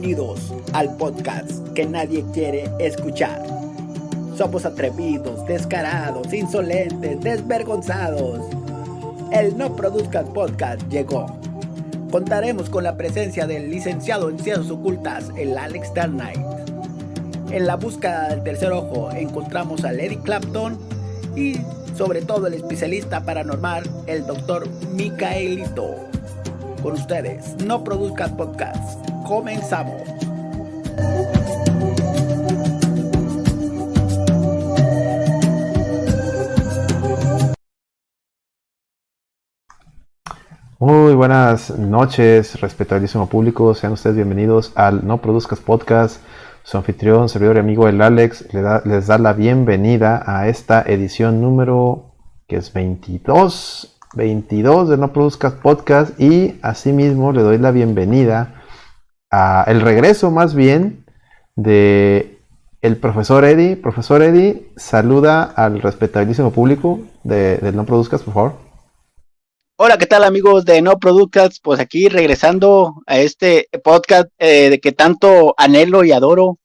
Bienvenidos al podcast que nadie quiere escuchar. Somos atrevidos, descarados, insolentes, desvergonzados. El No Produzcas Podcast llegó. Contaremos con la presencia del licenciado en Ciencias Ocultas, el Alex Dark Knight. En la búsqueda del tercer ojo encontramos a Lady Clapton y sobre todo el especialista paranormal, el doctor Micaelito. Con ustedes, No Produzcas Podcast. Comenzamos. Muy buenas noches, respetabilísimo público. Sean ustedes bienvenidos al No Produzcas Podcast. Su anfitrión, servidor y amigo el Alex les da la bienvenida a esta edición número que es 22, 22 de No Produzcas Podcast y asimismo le doy la bienvenida el regreso más bien de el profesor Eddie. Profesor Eddie, saluda al respetabilísimo público de, No Produzcas, por favor. Hola, ¿qué tal amigos de No Produzcas? Pues aquí regresando a este podcast eh, de que tanto anhelo y adoro,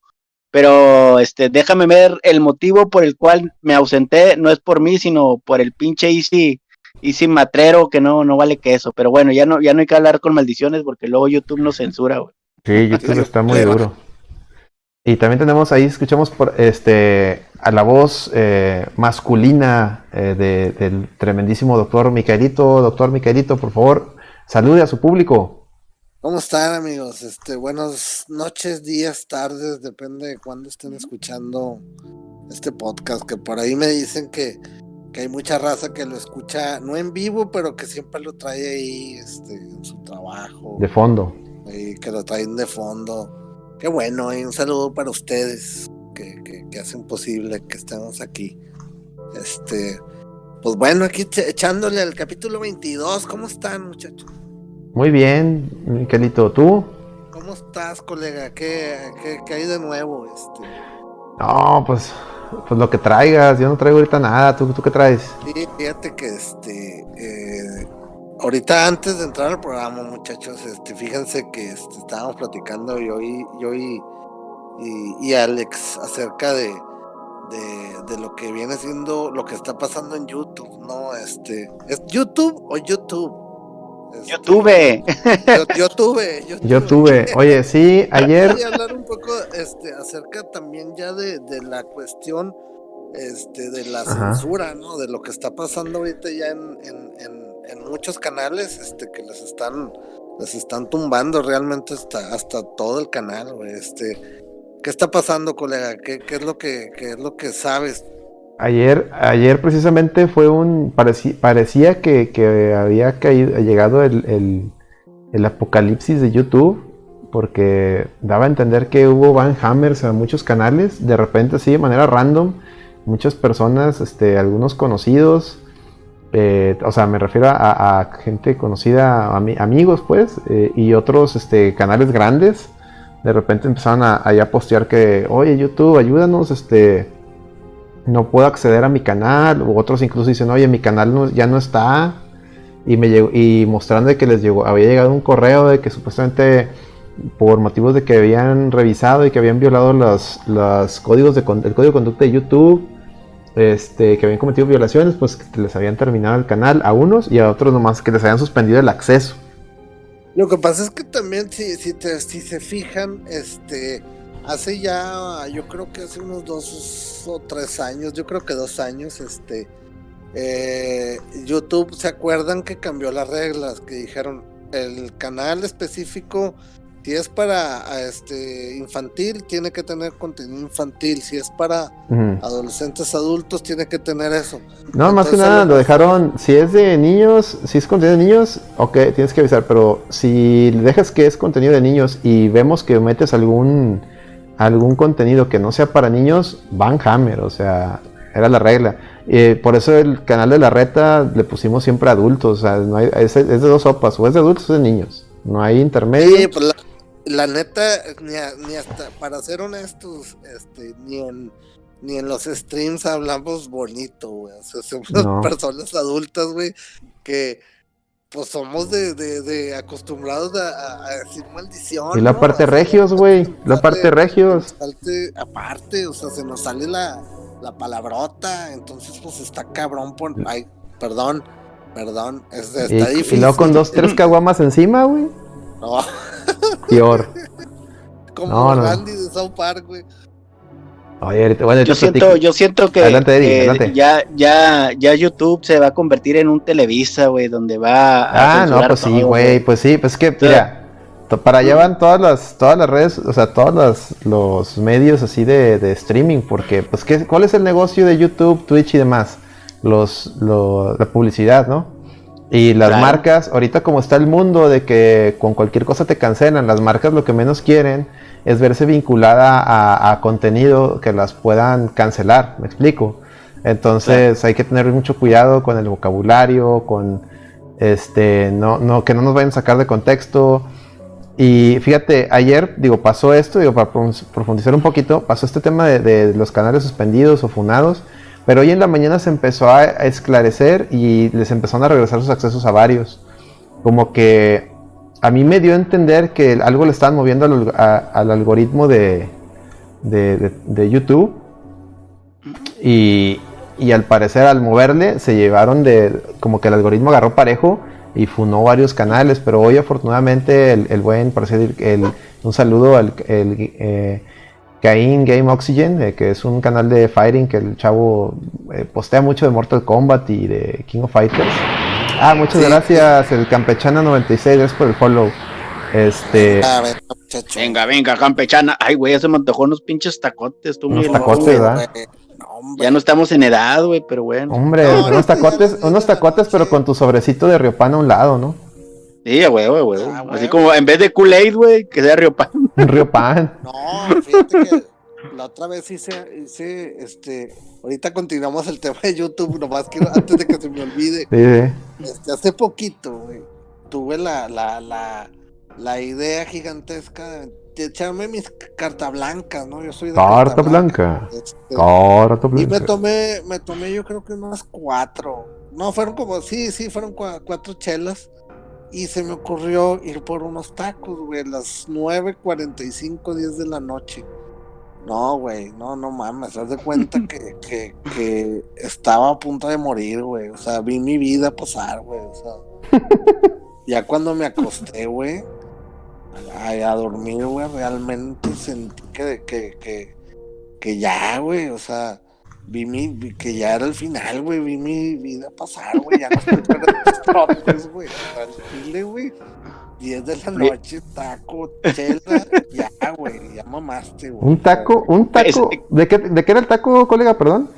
pero este, déjame ver el motivo por el cual me ausenté, no es por mí, sino por el pinche Easy, Easy Matrero, que no, no vale que eso, pero bueno, ya no, ya no hay que hablar con maldiciones porque luego YouTube nos censura, güey. Sí, YouTube está muy duro. Y también tenemos ahí, escuchamos por este a la voz eh, masculina eh, del tremendísimo doctor Micaelito. Doctor Micaelito, por favor, salude a su público. ¿Cómo están amigos? Este, buenas noches, días, tardes, depende de cuándo estén escuchando este podcast, que por ahí me dicen que, que hay mucha raza que lo escucha, no en vivo, pero que siempre lo trae ahí este, en su trabajo. De fondo que lo traen de fondo. Qué bueno, y un saludo para ustedes que, que, hacen posible que estemos aquí. Este, pues bueno, aquí echándole al capítulo 22. ¿Cómo están, muchachos? Muy bien, Miquelito, ¿tú? ¿Cómo estás, colega? ¿Qué, qué, hay de nuevo? Este? No, pues, pues lo que traigas. Yo no traigo ahorita nada. ¿Tú, tú qué traes? Sí, fíjate que este. Eh, Ahorita antes de entrar al programa, muchachos, este, fíjense que este, estábamos platicando yo y yo y, y, Alex acerca de, de, lo que viene siendo lo que está pasando en YouTube, ¿no? Este, ¿es YouTube o YouTube? Este, YouTube. Yo, tuve, yo, tuve. Oye, sí, ayer. Quería hablar un poco este, acerca también ya de, de la cuestión este, de la censura, ¿no? De lo que está pasando ahorita ya en, en en muchos canales este, que les están, les están tumbando realmente hasta, hasta todo el canal, Este, ¿Qué está pasando, colega? ¿Qué, qué es lo que qué es lo que sabes? Ayer, ayer precisamente fue un. parecía que, que había caído, llegado el, el, apocalipsis de YouTube. Porque daba a entender que hubo Van Hammers a muchos canales. De repente, así de manera random. Muchas personas, este, algunos conocidos, eh, o sea, me refiero a, gente conocida, amigos, pues, eh, y otros este, canales grandes. De repente empezaron a, a, postear que, oye, YouTube, ayúdanos, este, no puedo acceder a mi canal. O otros incluso dicen, oye, mi canal ya no está. Y, me llegó, y mostrando que les llegó, había llegado un correo de que supuestamente por motivos de que habían revisado y que habían violado los códigos de, el código de conducta de YouTube este, que habían cometido violaciones, pues que les habían terminado el canal a unos y a otros nomás que les habían suspendido el acceso. Lo que pasa es que también si, si, si se fijan, este, hace ya, yo creo que hace unos dos o tres años, yo creo que dos años, este, eh, YouTube, ¿se acuerdan que cambió las reglas? Que dijeron, el canal específico si es para este infantil, tiene que tener contenido infantil. Si es para adolescentes adultos, tiene que tener eso. No, más que nada lo dejaron. Si es de niños, si es contenido de niños, ok, tienes que avisar. Pero si dejas que es contenido de niños y vemos que metes algún algún contenido que no sea para niños, van hammer, o sea, era la regla. Eh, por eso el canal de la reta le pusimos siempre adultos, o sea, no hay, es, de dos sopas, o es de adultos o es de niños. No hay intermedio. Sí, pues la neta, ni, hasta, para ser honestos, este, ni en, ni en los streams hablamos bonito, güey. O sea, somos personas adultas, güey, que, pues somos de, de, de acostumbrados a, a, decir maldición. Y la parte regios, güey. La parte regios. aparte, o sea, se nos sale la, la palabrota. Entonces, pues está cabrón por. Ay, perdón, perdón. está difícil. Y luego con dos, tres caguamas encima, güey. No. Peor. Como no, Randy de South Park, güey. Oye, bueno, yo siento, yo siento que, ya, ya, ya YouTube se va a convertir en un Televisa, güey, donde va a Ah, no, pues sí, güey, pues sí, pues es que, mira, para allá van todas las, todas las redes, o sea, todos los, los medios así de, de, streaming, porque, pues, ¿qué, ¿cuál es el negocio de YouTube, Twitch y demás? Los, la publicidad, ¿no? Y las marcas, ahorita como está el mundo de que con cualquier cosa te cancelan, las marcas lo que menos quieren es verse vinculada a, contenido que las puedan cancelar, me explico. Entonces hay que tener mucho cuidado con el vocabulario, con este, no, no, que no nos vayan a sacar de contexto. Y fíjate, ayer, digo, pasó esto, digo, para profundizar un poquito, pasó este tema de, los canales suspendidos o funados, pero hoy en la mañana se empezó a, esclarecer y les empezaron a regresar sus accesos a varios. Como que a mí me dio a entender que algo le estaban moviendo al, algoritmo de, de, YouTube. Y, al parecer al moverle se llevaron de como que el algoritmo agarró parejo y funó varios canales, pero hoy afortunadamente el, buen, por decir, el, un saludo al eh, Game Oxygen, eh, que es un canal de fighting que el chavo eh, postea mucho de Mortal Kombat y de King of Fighters. Ah, muchas gracias, el Campechana 96, gracias por el follow. Este. Venga, venga, Campechana. Ay, güey, ya se me antojó unos pinches tacotes. Tú unos tacotes, ¿verdad? ya no estamos en edad, güey, pero bueno. Hombre, unos tacotes, unos tacotes, pero con tu sobrecito de Riopan a un lado, ¿no? Sí, güey, güey, güey. Así como en vez de Kool-Aid, güey, que sea Riopan. Riopan. No, fíjate que la otra vez hice, hice, este, ahorita continuamos el tema de YouTube, nomás que antes de que se me olvide. Este, hace poquito, güey, tuve la, la, la, la idea gigantesca de, echarme mis carta blancas, ¿no? Yo soy de carta, blanca. Este, carta blanca. Y me tomé, me tomé yo creo que unas cuatro. No, fueron como, sí, sí, fueron cuatro chelas. Y se me ocurrió ir por unos tacos, güey, a las 9.45, 10 de la noche. No, güey, no, no mames, haz de cuenta que, que, que, estaba a punto de morir, güey. O sea, vi mi vida pasar, güey. O sea, ya cuando me acosté, güey, a, dormir, güey, realmente sentí que, que, que, que ya, güey, o sea, vi mi, que ya era el final, güey, vi mi vida pasar, güey, ya no estoy los güey, tranquilo, güey. 10 de la noche, taco, chela, ya, güey, ya mamaste, güey. Un taco, un taco. ¿De qué, ¿De qué era el taco, colega, perdón?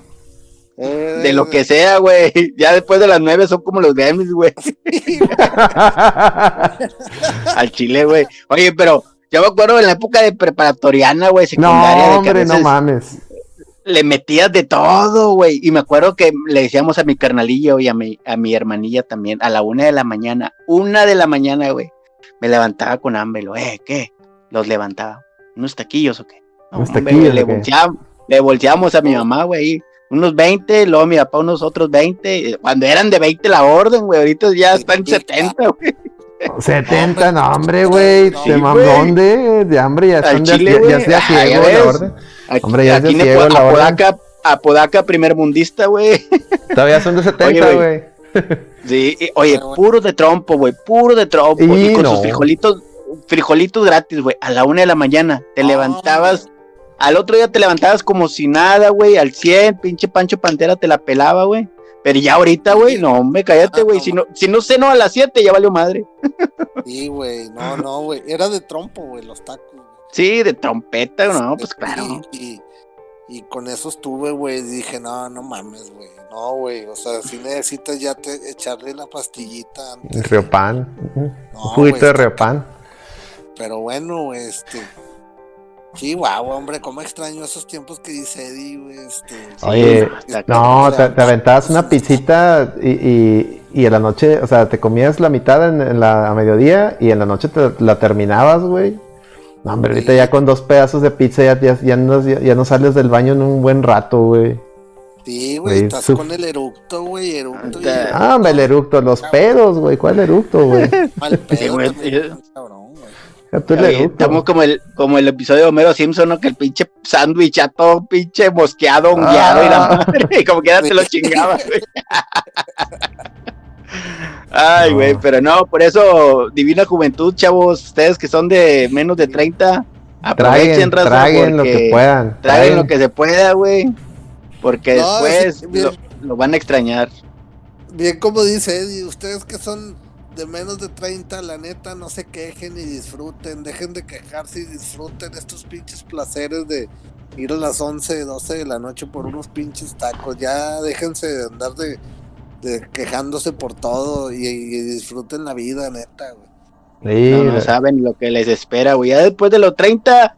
Eh, de lo que sea, güey. Ya después de las nueve son como los Grammys, güey. Al chile, güey. Oye, pero yo me acuerdo en la época de preparatoriana, güey, secundaria. No, hombre, no mames. Le metías de todo, güey. Y me acuerdo que le decíamos a mi carnalillo y a mi, a mi hermanilla también, a la una de la mañana, una de la mañana, güey me levantaba con hambre, lo, eh, ¿qué? Los levantaba. ¿Unos taquillos o qué? ¿Unos taquillos? Le, volteamos, le volteamos a mi mamá, güey, unos 20, luego mi papá unos otros 20, cuando eran de 20 la orden, güey, ahorita ya están 70, güey. 70, no, hombre, güey. ¿De dónde? De hambre ya están Chile, ya, ya, ya ciego la orden. hombre, ya es ciego la orden. Apodaca primer mundista, güey. Todavía son de 70, güey. Sí, oye, puro de trompo, güey, puro de trompo. Y, con sus frijolitos, frijolitos gratis, güey, a la una de la mañana. Te levantabas, al otro día te levantabas como si nada, güey, al 100, pinche Pancho Pantera te la pelaba, güey. Pero ya ahorita, güey, no, hombre, cállate, güey. Si no, si no ceno a las 7, ya valió madre. Sí, güey, no, no, güey. Era de trompo, güey, los tacos. Sí, de trompeta, no, pues claro. Y, y con eso estuve, güey. Dije, no, no mames, güey. No, güey. O sea, si necesitas ya te, echarle la pastillita antes. Riopan. un juguito de Riopan. Pero bueno, este. Sí, guau, hombre, cómo extraño esos tiempos que dice Eddie, güey. Este, Oye, no, te, aventabas una pizzita y, y, y, en la noche, o sea, te comías la mitad en, la, a mediodía y en la noche te la terminabas, güey. No, hombre, ahorita ya con dos pedazos de pizza ya, ya, no, ya, no, sales del baño en un buen rato, güey. Sí, güey, estás con el eructo, güey, eructo. Ah, hombre, el eructo, los pedos, güey, ¿cuál eructo, güey? Mal pedo, güey. Estamos como el, como el episodio de Homero Simpson, ¿no? Que el pinche sándwich ya todo pinche mosqueado, hongueado y la ah. madre, como que ya se lo chingaba, güey. Ay, güey, pero no, por eso, Divina Juventud, chavos, ustedes que son de menos de 30, aprovechen, traguen, lo que puedan. Traguen lo que se pueda, güey, porque después lo, lo, van a extrañar. Bien como dice Eddie, ustedes que son de menos de 30, la neta, no se quejen y disfruten. Dejen de quejarse y disfruten estos pinches placeres de ir a las 11, 12 de la noche por unos pinches tacos. Ya déjense de andar de, quejándose por todo y, disfruten la vida, neta, güey. no, saben lo que les espera, güey. Ya después de los 30,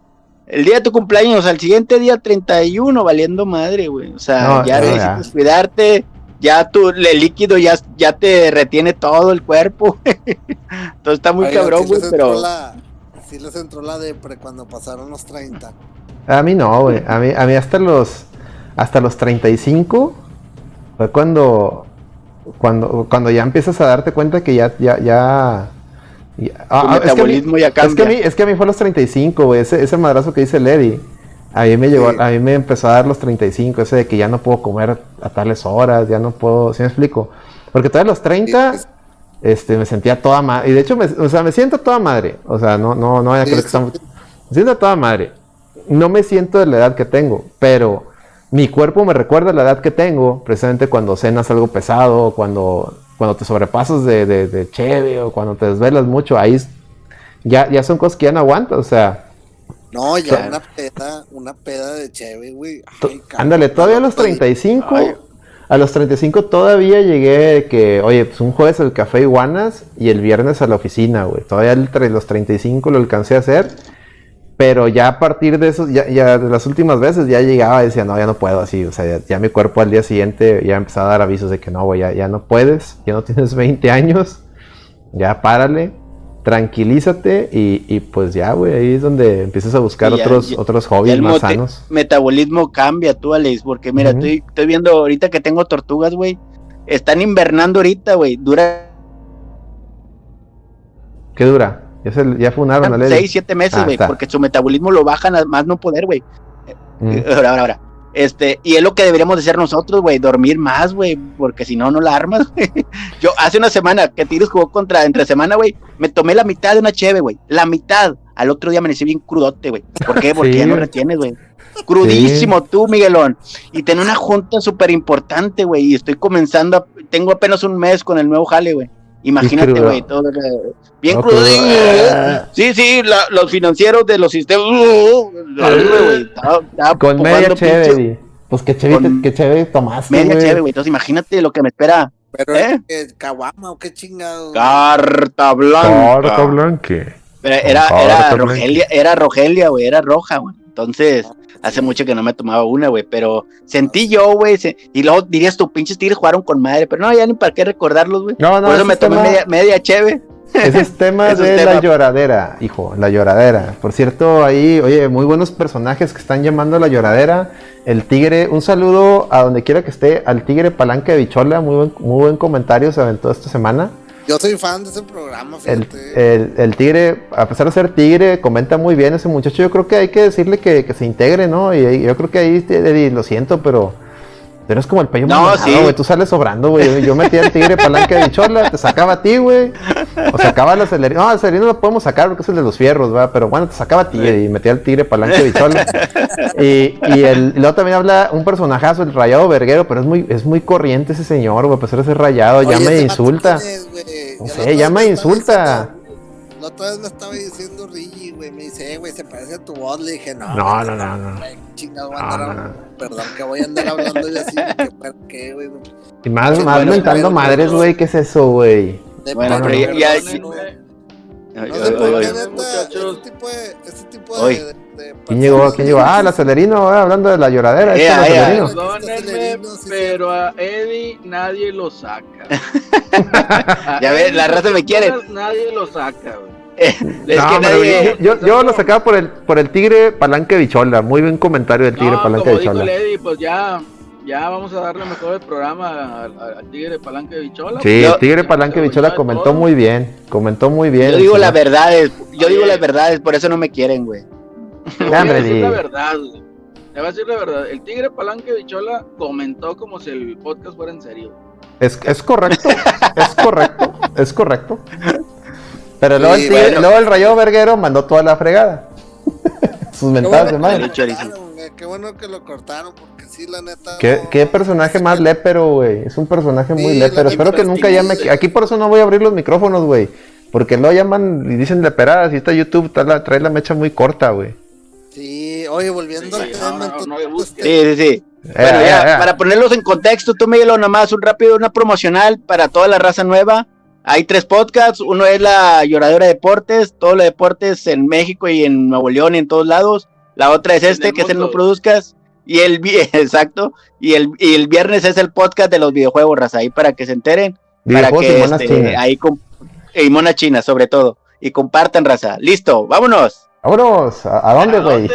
el día de tu cumpleaños, al siguiente día 31, valiendo madre, güey. O sea, ya necesitas cuidarte ya tu el líquido ya, ya te retiene todo el cuerpo. Entonces está muy cabrón, güey, pero. sí les entró la depre cuando pasaron los 30. A mí no, güey. A mí, a mí hasta los hasta los 35 fue cuando cuando cuando ya empiezas a darte cuenta que ya ya ya, ah, metabolismo ya cambia. Es que a mí, es que a mí fue a los 35, güey, ese, ese madrazo que dice Lady. A mí me llegó, a mí me empezó a dar los 35, ese de que ya no puedo comer a tales horas, ya no puedo, ¿sí me explico? Porque todavía los 30, este, me sentía toda madre, y de hecho, me, o sea, me siento toda madre, o sea, no, no, no, que estamos, me siento toda madre, no me siento de la edad que tengo, pero mi cuerpo me recuerda la edad que tengo, precisamente cuando cenas algo pesado, cuando, cuando te sobrepasas de, de, de cheve, o cuando te desvelas mucho, ahí ya, ya son cosas que ya no aguantas, o sea, no, ya una peda, una peda de chévere, güey. Ándale, todavía a los 35, a los 35 todavía llegué que, oye, pues un jueves el café iguanas y el viernes a la oficina, güey. Todavía entre los 35 lo alcancé a hacer. Pero ya a partir de eso, ya, ya de las últimas veces ya llegaba y decía, no, ya no puedo así. O sea, ya, mi cuerpo al día siguiente ya empezaba a dar avisos de que no, güey, ya, ya no puedes, ya no tienes 20 años, ya párale tranquilízate y, pues ya, güey, ahí es donde empiezas a buscar otros, otros hobbies más sanos. metabolismo cambia tú, Alex, porque mira, estoy, estoy viendo ahorita que tengo tortugas, güey, están invernando ahorita, güey, dura... ¿Qué dura? Ya, se, ya funaron, Alex. Seis, siete meses, ah, güey, porque su metabolismo lo bajan a más no poder, güey. Ahora, ahora, ahora. Este, y es lo que deberíamos de hacer nosotros, güey, dormir más, güey, porque si no, no la armas, güey. Yo hace una semana que Tigres jugó contra, entre semana, güey, me tomé la mitad de una cheve, güey, la mitad. Al otro día amanecí bien crudote, güey. ¿Por qué? Porque ya no retienes, güey. Crudísimo tú, Miguelón. Y tengo una junta súper importante, güey, y estoy comenzando, tengo apenas un mes con el nuevo jale, güey. Imagínate, güey, todo bien crudo. Sí, sí, los financieros de los sistemas. con media chévere. Pues que chévere, que chévere tomaste. Media chévere, güey. Entonces imagínate lo que me espera. Pero ¿Eh? caguama o qué chingado. Carta blanca. Carta blanca. Pero era, era Rogelia, era Rogelia, güey, era roja, güey. Entonces, hace mucho que no me tomaba una, güey, pero sentí yo, güey, y luego dirías tú, pinches tigres jugaron con madre, pero no, ya ni para qué recordarlos, güey. No, no, Por eso me tomé media, media cheve. Ese es tema de la lloradera, hijo, la lloradera. Por cierto, ahí, oye, muy buenos personajes que están llamando a la lloradera. El tigre, un saludo a donde quiera que esté, al tigre Palanca de Bichola, muy buen, muy buen comentario se aventó esta semana. Yo soy fan de ese programa, fíjate. El, tigre, a pesar de ser tigre, comenta muy bien ese muchacho. Yo creo que hay que decirle que, que se integre, ¿no? Y yo creo que ahí, lo siento, pero pero es como el peyo no, sí. güey. Tú sales sobrando, güey. Yo metía el tigre palanca de bichola, te sacaba a ti, güey. O sacaba el acelerino. No, el acelerino lo podemos sacar porque es el de los fierros, ¿va? Pero bueno, te sacaba a ti y metía el tigre palanca de bichola. Y, y, el, luego también habla un personajazo, el rayado verguero, pero es muy, es muy corriente ese señor, güey. Pues ese rayado, ya me insulta. no sé, ya me insulta. La otra vez me estaba diciendo Rigi, güey. Me dice, eh, güey, se parece a tu voz. Le dije, no. No, no, no, no. Chingado, no, no, Perdón, que voy a andar hablando y así. ¿Por qué, güey? Y más, más mentando madres, güey. ¿Qué es eso, güey? Bueno, pero ya. ya, no por qué, neta, este tipo de, este tipo de, ¿Quién llegó? ¿Quién llegó? Ah, el acelerino, eh, hablando de la lloradera. Yeah, este yeah. Perdónenme, pero a Eddie nadie lo saca. ya ves, la raza me quiere. Nadie lo saca, güey. es no, que nadie... yo, yo, lo sacaba por el, por el tigre palanque bichola. Muy buen comentario del tigre no, palanque como bichola. Dijo pues ya ya vamos a darle mejor el programa al, Tigre Palanque Bichola. Sí, el Tigre Palanque Bichola comentó muy bien, comentó muy bien. Yo digo las verdades, yo digo las verdades, por eso no me quieren, güey. Te voy a decir la verdad, güey. Te voy a decir la verdad, el Tigre Palanque de Bichola comentó como si el podcast fuera en serio. Es, es correcto, es correcto, es correcto. Pero luego, el luego el Rayo Verguero mandó toda la fregada. Sus mentadas de madre. Qué bueno que lo cortaron, porque sí, la neta. ¿Qué, personaje más lépero, güey? Es un personaje muy lépero. Espero que nunca llame. Aquí por eso no voy a abrir los micrófonos, güey. Porque no llaman y dicen leperadas. Y está YouTube trae la, mecha muy corta, güey. Sí, oye, volviendo al tema. sí, sí, sí. Bueno, ya, para ponerlos en contexto, tú, Miguel, nomás un rápido, una promocional para toda la raza nueva. Hay tres podcasts, uno es la Lloradora Deportes, todo lo deportes en México y en Nuevo León y en todos lados. La otra es este, que es el No Produzcas. Y el, exacto, y el, y el viernes es el podcast de los videojuegos, raza, ahí para que se enteren. Para que este, ahí con, y Mona China, sobre todo. Y compartan, raza. Listo, vámonos. Vámonos, ¿a, dónde, güey?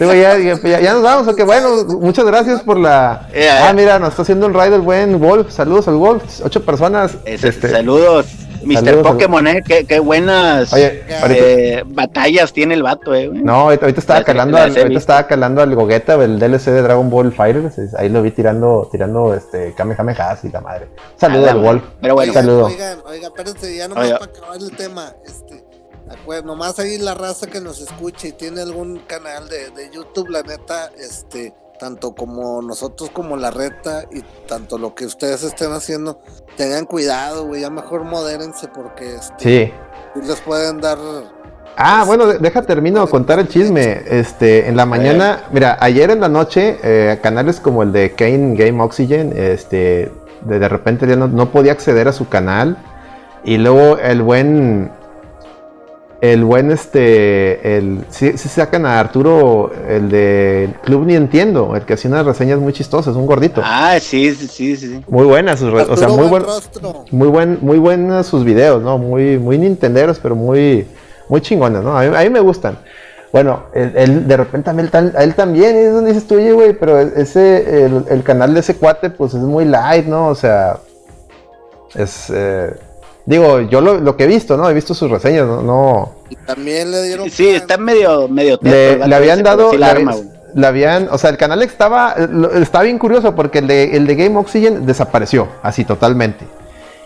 Ya, ya, nos vamos, ok, bueno, muchas gracias por la... ah, mira, nos está haciendo un ride el buen Wolf, saludos al Wolf, ocho personas. este... Saludos. Mr. Pokémon, eh, qué, buenas eh, batallas tiene el vato, eh. No, ahorita, estaba calando, al, ahorita estaba calando al Gogeta, el DLC de Dragon Ball Fighters, ahí lo vi tirando, tirando este Kamehameha y la madre. Saludo al Wolf. Pero bueno, saludo. Oigan, oigan, espérense, ya nomás para acabar el tema, este, nomás ahí la raza que nos escuche y tiene algún canal de, de YouTube, la neta, este, tanto como nosotros como la reta y tanto lo que ustedes estén haciendo, tengan cuidado, güey, ya mejor modérense porque este, sí. les pueden dar... Ah, bueno, deja termino de contar el chisme. Este, en la mañana, mira, ayer en la noche, eh, canales como el de Kane Game Oxygen, este, de, de repente ya no, no podía acceder a su canal. Y luego el buen el buen este el si, sacan a Arturo el de Club Ni Entiendo el que hacía unas reseñas muy chistosas un gordito. Ah sí sí sí sí. Muy buenas sus o sea muy buen muy buen muy buenos sus videos no muy muy nintenderos pero muy muy chingones no a mí, me gustan. Bueno, él, de repente a él, también, es donde dices tú, oye, güey, pero ese, el, el, canal de ese cuate, pues es muy light, ¿no? O sea, es, eh, Digo, yo lo, que he visto, ¿no? He visto sus reseñas, ¿no? Y también le dieron. Sí, está medio, medio. le, habían dado. le habían, o sea, el canal estaba, estaba bien curioso porque el de, el de Game Oxygen desapareció, así totalmente.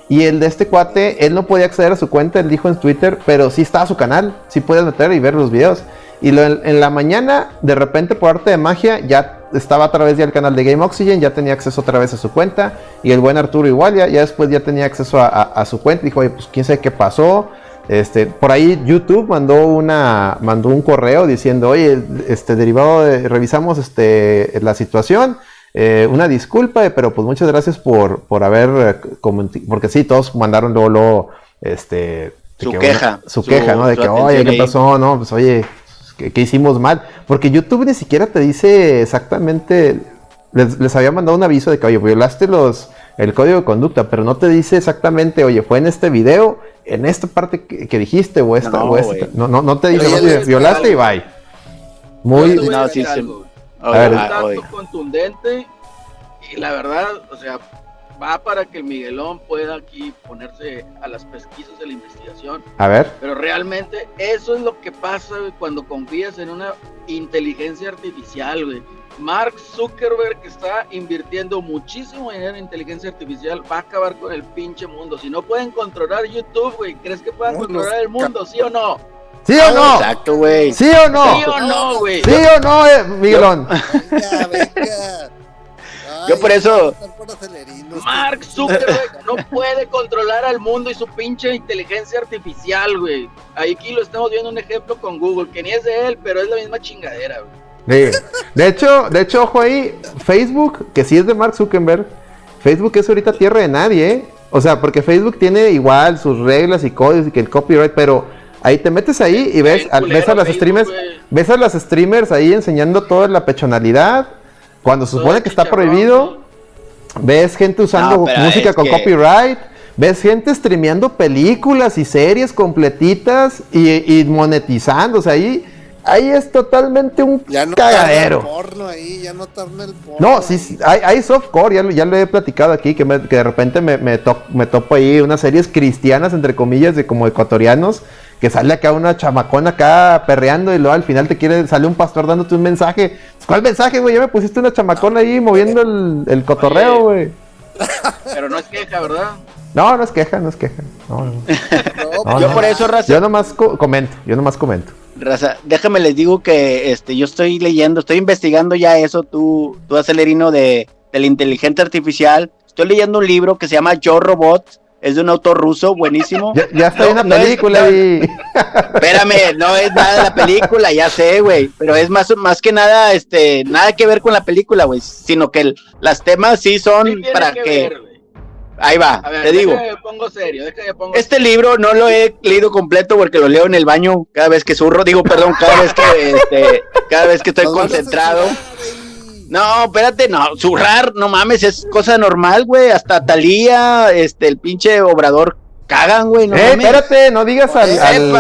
Y el de este cuate, él no podía acceder a su cuenta, él dijo en Twitter, pero sí estaba su canal, sí puedes meter y ver los videos. Y en la mañana, de repente, por arte de magia, ya estaba a través del canal de Game Oxygen, ya tenía acceso otra vez a su cuenta. Y el buen Arturo igual, ya, después ya tenía acceso a, su cuenta. Dijo, oye, pues quién sabe qué pasó. Este, por ahí YouTube mandó una mandó un correo diciendo, oye, este derivado de, revisamos este la situación. Eh, una disculpa, pero pues muchas gracias por, por haber porque sí, todos mandaron luego, este su queja. su, queja, ¿no? De que, oye, ¿qué pasó? No, pues oye, que, hicimos mal. Porque YouTube ni siquiera te dice exactamente. Les, había mandado un aviso de que, oye, violaste los, el código de conducta, pero no te dice exactamente, oye, fue en este video, en esta parte que, dijiste, o esta, no, o esta. No, no, no te dice, violaste y bye. Muy. No, sí, sí. A ver, contundente y la verdad, o sea, va para que el Miguelón pueda aquí ponerse a las pesquisas de la investigación. A ver. Pero realmente eso es lo que pasa cuando confías en una inteligencia artificial, güey. Mark Zuckerberg que está invirtiendo muchísimo dinero en inteligencia artificial va a acabar con el pinche mundo. Si no pueden controlar YouTube, güey, ¿crees que puedan controlar el mundo? ¿Sí o no? ¿Sí o no? Exacto, güey. ¿Sí o no? ¿Sí o no, güey? ¿Sí o no, eh, Yo por eso. Mark Zuckerberg no puede controlar al mundo y su pinche inteligencia artificial, güey. Aquí lo estamos viendo un ejemplo con Google, que ni es de él, pero es la misma chingadera, güey. De hecho, de hecho, ojo ahí, Facebook, que sí es de Mark Zuckerberg, Facebook es ahorita tierra de nadie, ¿eh? O sea, porque Facebook tiene igual sus reglas y códigos y que el copyright, pero ahí te metes ahí y ves, ves a las streamers, ves a las streamers ahí enseñando toda la pechonalidad, cuando se supone que está prohibido, ves gente usando música con copyright, ves gente streameando películas y series completitas y, monetizando. O sea, ahí ahí es totalmente un ya no cagadero. porno ahí, ya no el porno. No, sí, sí hay, hay, softcore, ya, ya lo he platicado aquí, que, me, que de repente me, me, me, topo ahí unas series cristianas, entre comillas, de como ecuatorianos, que sale acá una chamacona acá perreando y luego al final te quiere, sale un pastor dándote un mensaje. ¿Cuál mensaje, güey? Ya me pusiste una chamacona ahí moviendo el, el cotorreo, güey. Pero no es queja, ¿verdad? No, no es queja, no es queja. No, no. yo por eso, Raza. Yo nomás comento, yo nomás comento. Raza, déjame les digo que este, yo estoy leyendo, estoy investigando ya eso, tú, tú acelerino de, de la inteligencia artificial. Estoy leyendo un libro que se llama Yo Robot, es de un autor ruso, buenísimo. Ya, está en la película y... Espérame, no es nada de la película, ya sé, güey. Pero es más, más que nada, este, nada que ver con la película, güey. Sino que las temas sí son para que. Ahí va, te digo. Pongo serio, pongo este libro no lo he leído completo porque lo leo en el baño cada vez que zurro, digo, perdón, cada vez que, este, cada vez que estoy concentrado. No, espérate, no, zurrar, no mames, es cosa normal, güey. Hasta Talía, este, el pinche obrador cagan, güey. No eh, espérate, no digas al,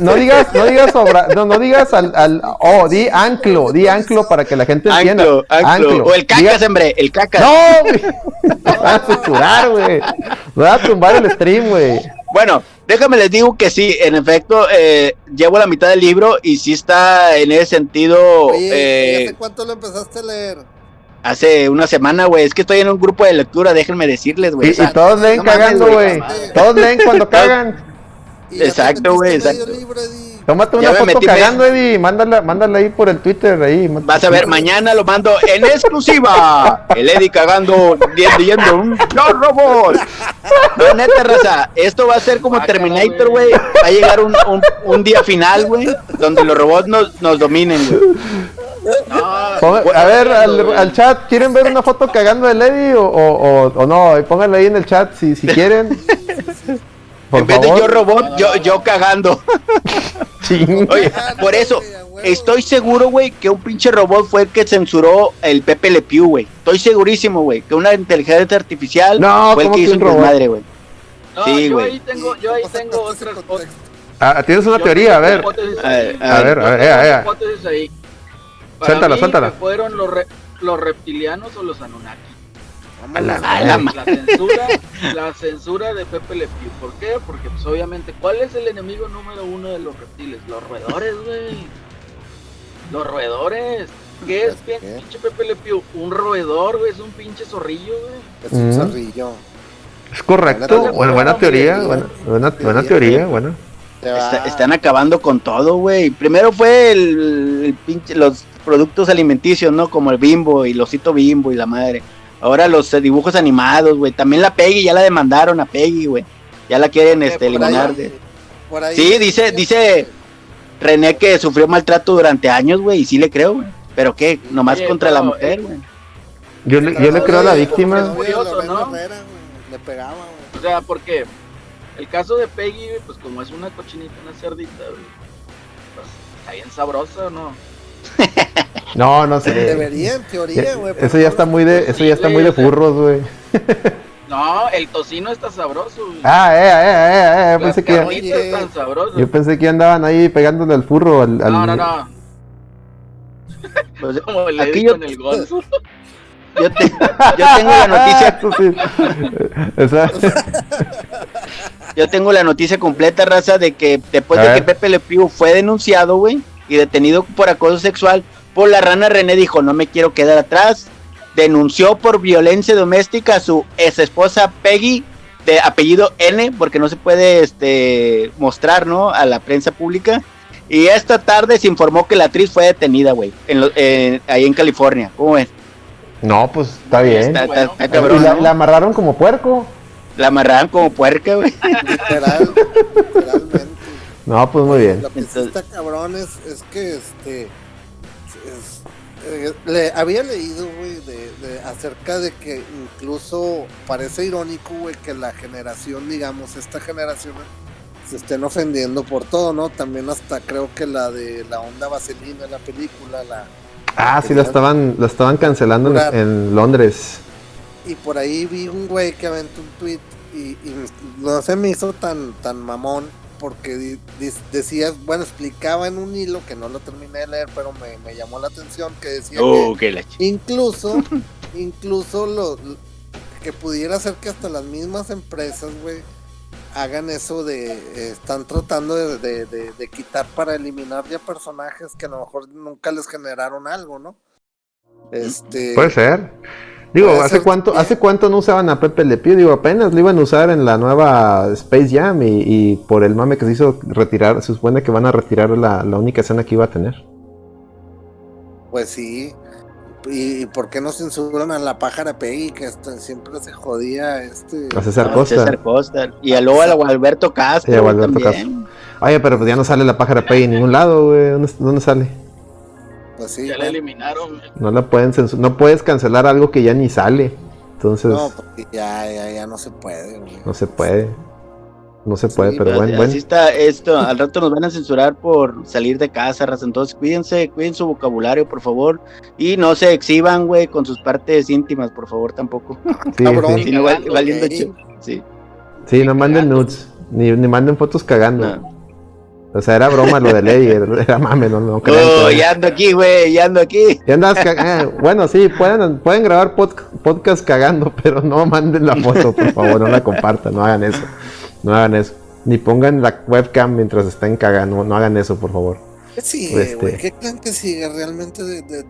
no digas, no digas no, no digas al, al, oh, di anclo, di anclo para que la gente entienda. Anclo, O el cacas, hombre, el cacas. No, güey. Vas a censurar, güey. Vas a tumbar el stream, güey. Bueno, déjame les digo que sí, en efecto, eh, llevo la mitad del libro y sí está en ese sentido. Oye, ¿hace cuánto lo empezaste a leer? Hace una semana, güey. Es que estoy en un grupo de lectura, déjenme decirles, güey. Y, todos leen cagando, güey. Todos leen cuando cagan. Exacto, güey, exacto. Tómate una foto cagando, Eddie. Mándala, mándala ahí por el Twitter. ahí. Vas a ver, mañana lo mando en exclusiva. El Eddie cagando, leyendo un no robot. No, neta, raza. Esto va a ser como Terminator, güey. Va a llegar un, un, día final, güey, donde los robots nos, nos dominen, güey. A ver, al, chat, ¿quieren ver una foto cagando de Eddie o, o, o, no? Pónganla ahí en el chat si, si quieren. en vez de yo robot, yo, yo cagando. Oye, por eso, estoy seguro, güey, que un pinche robot fue el que censuró el Pepe Le Pew, güey. Estoy segurísimo, güey, que una inteligencia artificial fue el que hizo un madre, güey. sí, yo ahí tengo, yo ahí tengo otra, Ah, tienes una teoría, a ver. A ver, a ver, a ver. A ver, Suéltala, suéltala. ¿Fueron los, los reptilianos o los Anunnaki? La, censura, la censura de Pepe Le Pew. ¿Por qué? Porque, pues, obviamente, ¿cuál es el enemigo número uno de los reptiles? Los roedores, güey. Los roedores. ¿Qué es pinche Pepe Le Pew? Un roedor, güey. Es un pinche zorrillo, güey. Es un zorrillo. Es correcto. Buena, buena teoría. Buena, buena, buena teoría. Bueno. están acabando con todo, güey. Primero fue el, el pinche, los productos alimenticios, ¿no? Como el bimbo y el osito bimbo y la madre. Ahora los eh, dibujos animados, güey. También la Peggy, ya la demandaron a Peggy, güey. Ya la quieren este, eliminar. de... sí, dice, dice René que sufrió maltrato durante años, güey, y sí le creo, güey. Pero qué, nomás contra la mujer, güey. Yo le, yo le creo a la víctima. curioso, ¿no? Le pegaba, güey. O sea, porque el caso de Peggy, pues como es una cochinita, una cerdita, güey, pues está bien sabrosa, ¿no? No, no sé. Debería, en teoría, güey. Eso ya está muy de, eso ya está muy de furros, güey. No, el tocino está sabroso. Güey. Ah, eh, eh, eh, eh. Pensé que, están. Yo pensé que andaban ahí pegándole al furro. Al, No, no, no. Pues, Como le aquí yo... el gol. Yo, te, yo, tengo la noticia. yo tengo la noticia completa, raza, de que después de que Pepe Le Pew fue denunciado, güey, y detenido por acoso sexual, por la rana René dijo, no me quiero quedar atrás, denunció por violencia doméstica a su ex esposa Peggy, de apellido N, porque no se puede este, mostrar, ¿no? A la prensa pública. Y esta tarde se informó que la actriz fue detenida, güey, ahí en California. ¿Cómo es? No, pues está bien. la, amarraron como puerco. La amarraron como puerca, güey. Literal, literalmente. No, pues muy bien. Lo que está cabrón es, es que este eh, le había leído, güey, de, acerca de que incluso parece irónico, güey, que la generación, digamos, esta generación se estén ofendiendo por todo, ¿no? También hasta creo que la de la onda vaselina, la película, la... Ah, sí, la estaban, la estaban cancelando en, Londres. Y por ahí vi un güey que aventó un tweet y, no se me hizo tan, tan mamón porque decías, bueno, explicaba en un hilo que no lo terminé de leer, pero me, llamó la atención que decía oh, que incluso, incluso lo, que pudiera ser que hasta las mismas empresas, güey, hagan eso de, están tratando de, de, quitar para eliminar ya personajes que a lo mejor nunca les generaron algo, ¿no? Este... Puede ser. Digo, ¿hace cuánto, ¿hace cuánto no usaban a Pepe Le Pew? Digo, apenas lo iban a usar en la nueva Space Jam y, por el mame que se hizo retirar, se supone que van a retirar la, única escena que iba a tener. Pues sí. ¿Y por qué no censuran a la pájara Peggy que siempre se jodía este a César Costa? César Costa. Y a luego a Alberto Castro. también. Oye, pero pues ya no sale la pájara Peggy en ningún lado, güey. ¿Dónde sale? Pues ya la eliminaron. No la pueden no puedes cancelar algo que ya ni sale. Entonces. No, ya, ya, ya no se puede, No se puede. No se puede, pero pues, bueno, Así está esto. Al rato nos van a censurar por salir de casa, raza. Entonces, cuídense, cuiden su vocabulario, por favor. Y no se exhiban, güey, con sus partes íntimas, por favor, tampoco. Sí, sí. no, valiendo sí. sí. no manden nudes. Ni, ni manden fotos cagando. O sea, era broma lo de ley, era mame, no, no creo. Oh, ya ando aquí, güey, ya ando aquí. Ya andas eh, bueno, sí, pueden, pueden grabar podcast cagando, pero no manden la foto, por favor, no la compartan, no hagan eso. No hagan eso. Ni pongan la webcam mientras estén cagando, no hagan eso, por favor. ¿Qué sigue, este güey? ¿Qué creen que sigue realmente de,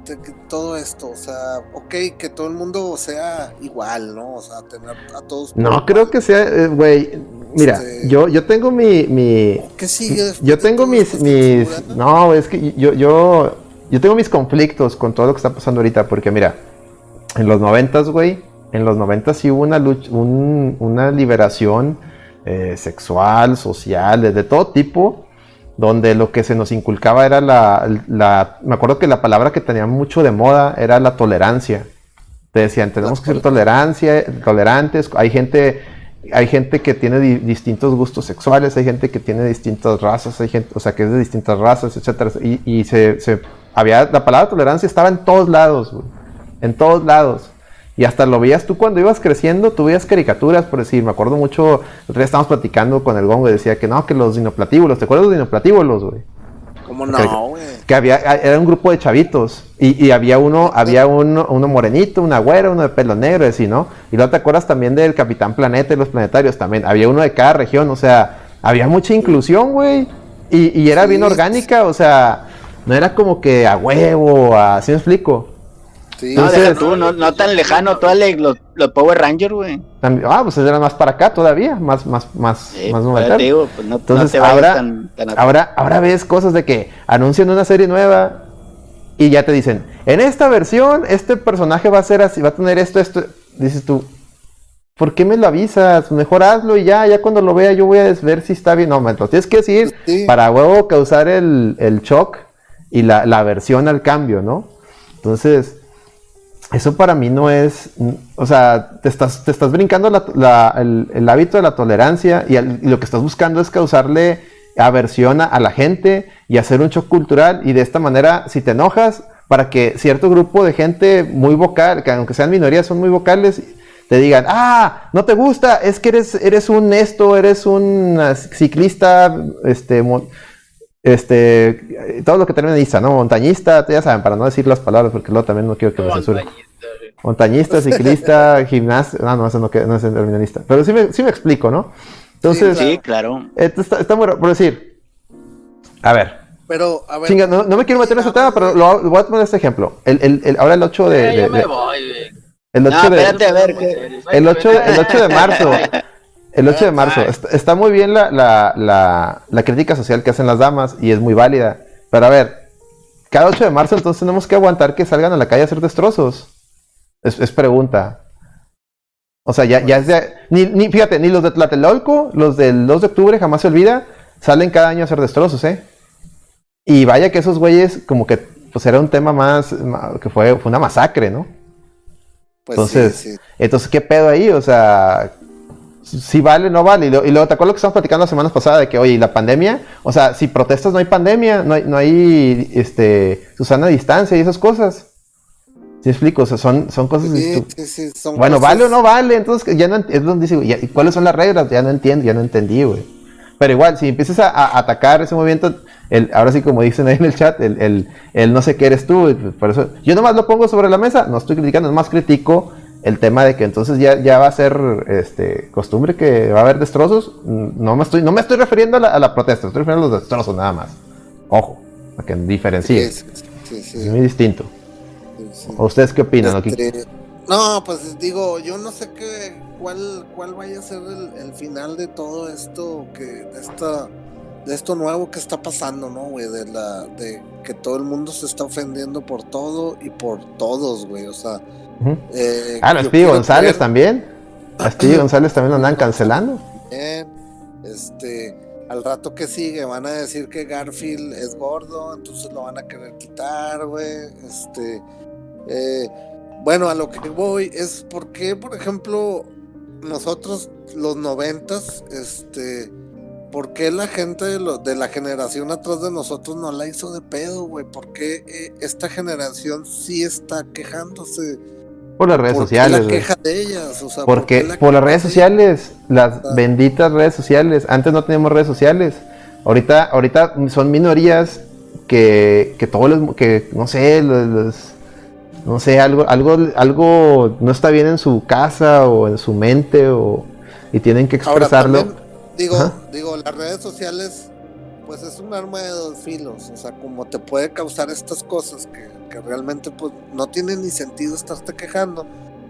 todo esto? O sea, ok, que todo el mundo sea igual, ¿no? O sea, tener a todos. No, creo que sea, eh, güey. Mira, este, yo, yo tengo mi, mi ¿Qué sigue? Yo tengo mis, mis, no, es que yo, yo, yo tengo mis conflictos con todo lo que está pasando ahorita, porque mira, en los noventas, güey, en los noventas sí hubo una lucha, una liberación eh, sexual, social, de, todo tipo, donde lo que se nos inculcaba era la, me acuerdo que la palabra que tenía mucho de moda era la tolerancia. Te decían, tenemos que ser tolerancia, tolerantes, hay gente hay gente que tiene distintos gustos sexuales, hay gente que tiene distintas razas, hay gente, o sea, que es de distintas razas, etcétera. Y, se, había, la palabra tolerancia estaba en todos lados, en todos lados. Y hasta lo veías tú cuando ibas creciendo, tú veías caricaturas, por decir, me acuerdo mucho, el otro día estábamos platicando con el gongo y decía que no, que los dinoplatíbulos, ¿te acuerdas de los dinoplatíbulos, güey? ¿Cómo no, güey? Que, había, era un grupo de chavitos y, había uno, había uno, uno morenito, una güera, uno de pelo negro, así, ¿no? Y luego te acuerdas también del Capitán Planeta y los planetarios también, había uno de cada región, o sea, había mucha inclusión, güey, y, era bien orgánica, o sea, no era como que a huevo, así me explico no, no, no, tan lejano, todos los, los Power Rangers, güey. Ah, pues era más para acá todavía, más, más, más, más pues Entonces, ahora, ahora, ahora ves cosas de que anuncian una serie nueva y ya te dicen, en esta versión, este personaje va a ser así, va a tener esto, esto. Dices tú, ¿por qué me lo avisas? Mejor hazlo y ya, ya cuando lo vea yo voy a ver si está bien. No, me lo tienes que decir para huevo causar el, el shock y la, la versión al cambio, ¿no? Entonces, eso para mí no es, o sea, te estás, te estás brincando el, hábito de la tolerancia y, lo que estás buscando es causarle aversión a, la gente y hacer un shock cultural y de esta manera, si te enojas, para que cierto grupo de gente muy vocal, que aunque sean minorías, son muy vocales, te digan, ah, no te gusta, es que eres, eres un esto, eres un ciclista, este, este, todo lo que termina en Isa, ¿no? Montañista, ya saben, para no decir las palabras, porque luego también no quiero que me censuren. Montañista, ciclista, gimnasta, no, no, eso no, no es terminalista. Pero sí me, sí me explico, ¿no? Entonces, sí, claro. Está, está muy por decir, a ver. Pero, a ver. Chinga, no, me quiero meter en ese tema, pero lo, voy a poner este ejemplo. El, el, el, ahora el 8 de. de, de, me voy, el 8 no, espérate, a ver. El 8, el 8 de marzo. El 8 de marzo. Está, muy bien la, la, la, crítica social que hacen las damas y es muy válida. Pero a ver, cada 8 de marzo entonces tenemos que aguantar que salgan a la calle a hacer destrozos. Es, pregunta. O sea, ya, ya es de... Ni, ni, fíjate, ni los de Tlatelolco, los del 2 de octubre, jamás se olvida, salen cada año a hacer destrozos, ¿eh? Y vaya que esos güeyes, como que, pues era un tema más, que fue, fue una masacre, ¿no? Pues entonces, entonces, ¿qué pedo ahí? O sea, si vale, no vale. Y, luego, ¿te acuerdas que estamos platicando la semana pasada de que, oye, la pandemia? O sea, si protestas no hay pandemia, no hay, no hay este, Susana distancia y esas cosas. ¿Sí explico? O sea, son, son cosas... Sí, sí, son bueno, ¿vale o no vale? Entonces, ya no es donde dice, ¿y cuáles son las reglas? Ya no entiendo, ya no entendí, güey. Pero igual, si empiezas a, atacar ese movimiento, el, ahora sí como dicen ahí en el chat, el, el, no sé qué eres tú, por eso yo nomás lo pongo sobre la mesa, no estoy criticando, más critico el tema de que entonces ya, ya va a ser este, costumbre que va a haber destrozos. No me estoy, no me estoy refiriendo a la, protesta, estoy refiriendo a los destrozos nada más. Ojo, para que diferencie. es muy distinto. ustedes qué opinan? Este, no, pues digo, yo no sé qué, cuál, cuál vaya a ser el, final de todo esto, que de esta, de esto nuevo que está pasando, ¿no, güey? De la, de que todo el mundo se está ofendiendo por todo y por todos, güey. O sea, eh, ah, los González también. A González también lo andan cancelando. este, al rato que sigue van a decir que Garfield es gordo, entonces lo van a querer quitar, güey. Este, eh, bueno, a lo que voy es porque, por ejemplo, nosotros los noventas, este, ¿por qué la gente de, de, la generación atrás de nosotros no la hizo de pedo, güey? ¿Por qué eh, esta generación sí está quejándose? Por las redes sociales. Porque por las redes sociales, las benditas redes sociales. Antes no teníamos redes sociales. Ahorita, ahorita son minorías que, que todos los, que no sé, no sé, algo, algo, algo no está bien en su casa o en su mente o y tienen que expresarlo. digo, digo, las redes sociales, pues es un arma de dos filos. O sea, como te puede causar estas cosas que que realmente pues no tiene ni sentido estarte quejando,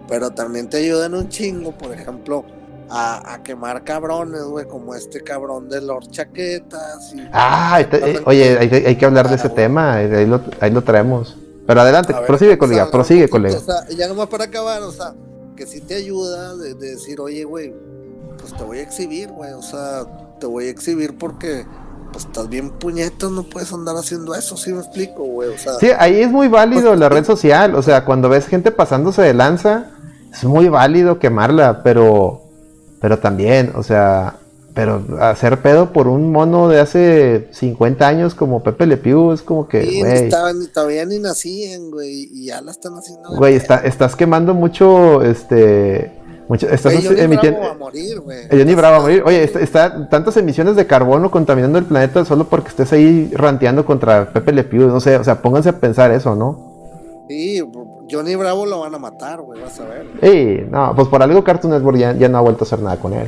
pero también te ayudan un chingo, por ejemplo, a, quemar cabrones, güey, como este cabrón de Lord Chaquetas. ah, eh, oye, hay, que hablar de ese tema, eh, ahí lo, ahí lo traemos. Pero adelante, prosigue, colega, prosigue, colega. O sea, ya nomás para acabar, o sea, que sí te ayuda de, de decir, oye, güey, pues te voy a exhibir, güey, o sea, te voy a exhibir porque pues estás bien puñeto, no puedes andar haciendo eso, ¿sí me explico, güey? O sea, sí, ahí es muy válido pues, la red social, o sea, cuando ves gente pasándose de lanza, es muy válido quemarla, pero, pero también, o sea, pero hacer pedo por un mono de hace 50 años como Pepe Le Pew es como que, sí, güey. todavía ni nacían, güey, y ya la están haciendo. Güey, está, estás quemando mucho, este Mucho, estás emitiendo. Bravo a morir, güey. Johnny Bravo a morir. Oye, está, tantas emisiones de carbono contaminando el planeta solo porque estés ahí ranteando contra Pepe Le Pew. No sé, o sea, pónganse a pensar eso, ¿no? Sí, Johnny Bravo lo van a matar, güey, vas a ver. Sí, no, pues por algo Cartoon Network ya, ya no ha vuelto a hacer nada con él.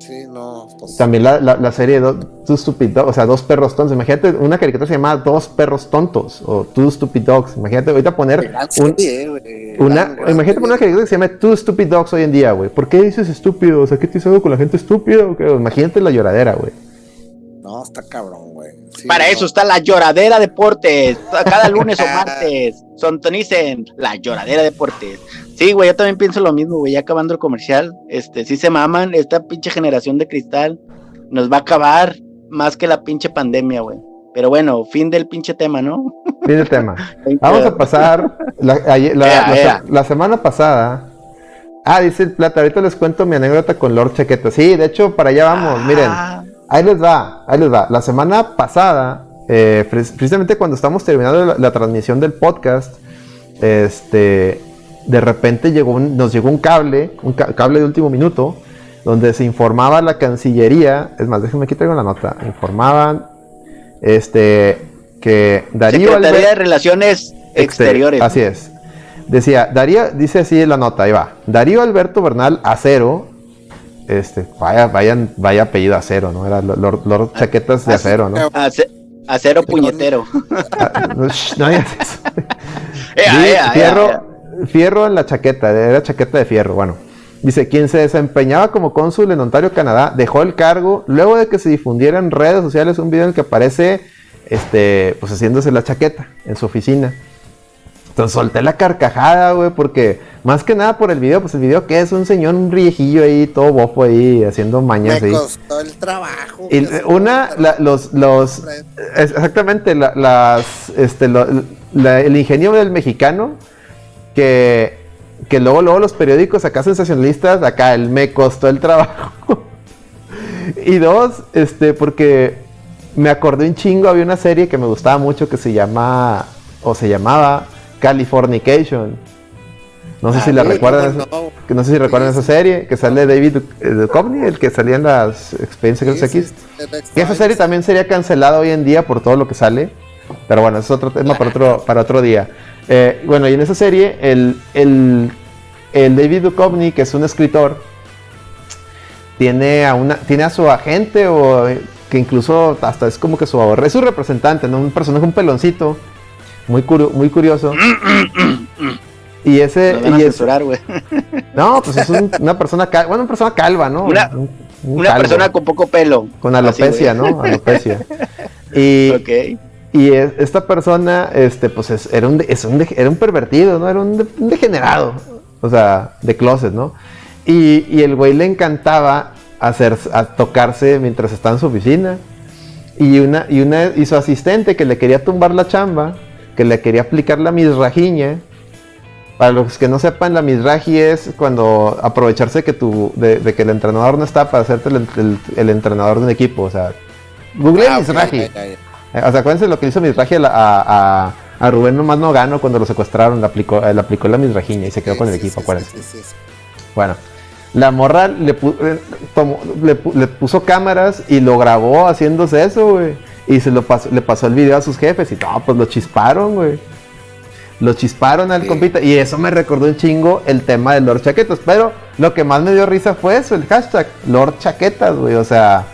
Sí, no. Pues... También la, la, serie Two Stupid Dogs, o sea, dos perros tontos. Imagínate una caricatura se llama Dos perros tontos o Two Stupid Dogs. Imagínate ahorita poner un, una, imagínate poner una caricatura que se llama Two Stupid Dogs hoy en día, güey. ¿Por qué dices estúpido? O sea, ¿qué te hizo con la gente estúpida? Imagínate la lloradera, güey. No, está cabrón, güey. Para eso está la lloradera deportes. Cada lunes o martes. Sontonicen la lloradera deportes. Sí, güey, yo también pienso lo mismo, güey. Ya acabando el comercial. Este, sí se maman. Esta pinche generación de cristal nos va a acabar más que la pinche pandemia, güey. Pero bueno, fin del pinche tema, ¿no? Fin del tema. Vamos a pasar. La, semana pasada. Ah, dice el plata. Ahorita les cuento mi anécdota con Lord Chaqueta. Sí, de hecho, para allá vamos. Miren. Ah. Ahí les va, ahí les va. La semana pasada, eh, precisamente cuando estamos terminando la, transmisión del podcast, este, de repente llegó nos llegó un cable, un cable de último minuto, donde se informaba la Cancillería, es más, déjenme aquí traigo la nota, informaban este, que Darío... Secretaría de Relaciones Exteriores. Así es. Decía, Darío, dice así la nota, ahí va. Darío Alberto Bernal Acero, este, vaya, vayan, vaya apellido acero, ¿no? Era Lord, Chaquetas de acero, ¿no? acero puñetero. no eso. fierro, fierro en la chaqueta, era chaqueta de fierro, bueno. Dice, quien se desempeñaba como cónsul en Ontario, Canadá, dejó el cargo luego de que se difundiera en redes sociales un video en el que aparece, este, pues haciéndose la chaqueta en su oficina. Entonces solté la carcajada, güey, porque más que nada por el video, pues el video que es un señor, un riejillo ahí, todo bofo ahí, haciendo mañas Me costó el trabajo. Y una, los, los, exactamente, las, este, el ingenio del mexicano, que, que luego, luego los periódicos acá sensacionalistas, acá el me costó el trabajo. y dos, este, porque me acordé un chingo, había una serie que me gustaba mucho que se llama, o se llamaba, Californication. No sé si la recuerdan, que no sé si recuerdan esa serie, que sale David Duchovny, el que salía en las experiencias X. Que esa serie también sería cancelada hoy en día por todo lo que sale. Pero bueno, es otro tema para otro, para otro día. Eh, bueno, y en esa serie, el, el, el David Duchovny, que es un escritor, tiene a una tiene a su agente o que incluso hasta es como que su ahorro es su representante, ¿no? Un personaje, un peloncito, muy, muy curioso. y ese... y asesorar, güey. No, pues es una persona calva, bueno, una persona calva, ¿no? Una, persona con poco pelo. Con alopecia, ¿no? Alopecia. Y, y esta persona, este, pues era, un, es un, era un pervertido, ¿no? Era un, degenerado, o sea, de closet, ¿no? Y, y el güey le encantaba hacer, a tocarse mientras estaba en su oficina. Y una, y una, y su asistente que le quería tumbar la chamba, que le quería aplicar la misrajiña. Para los que no sepan, la misraji es cuando aprovecharse que tu, de, que el entrenador no está para hacerte el, entrenador de un equipo. O sea, Google ah, misraji. O sea, acuérdense lo que hizo misraji a, a, a, Rubén nomás no ganó cuando lo secuestraron, le aplicó, le aplicó la misrajiña y se quedó con el equipo, acuérdense. Bueno, la morra le, eh, le, puso cámaras y lo grabó haciéndose eso, güey. Y se lo pasó, le pasó el video a sus jefes y no, pues lo chisparon, güey. Lo chisparon al compita. Y eso me recordó un chingo el tema de Lord Chaquetas. Pero lo que más me dio risa fue eso, el hashtag Lord Chaquetas, güey. O sea,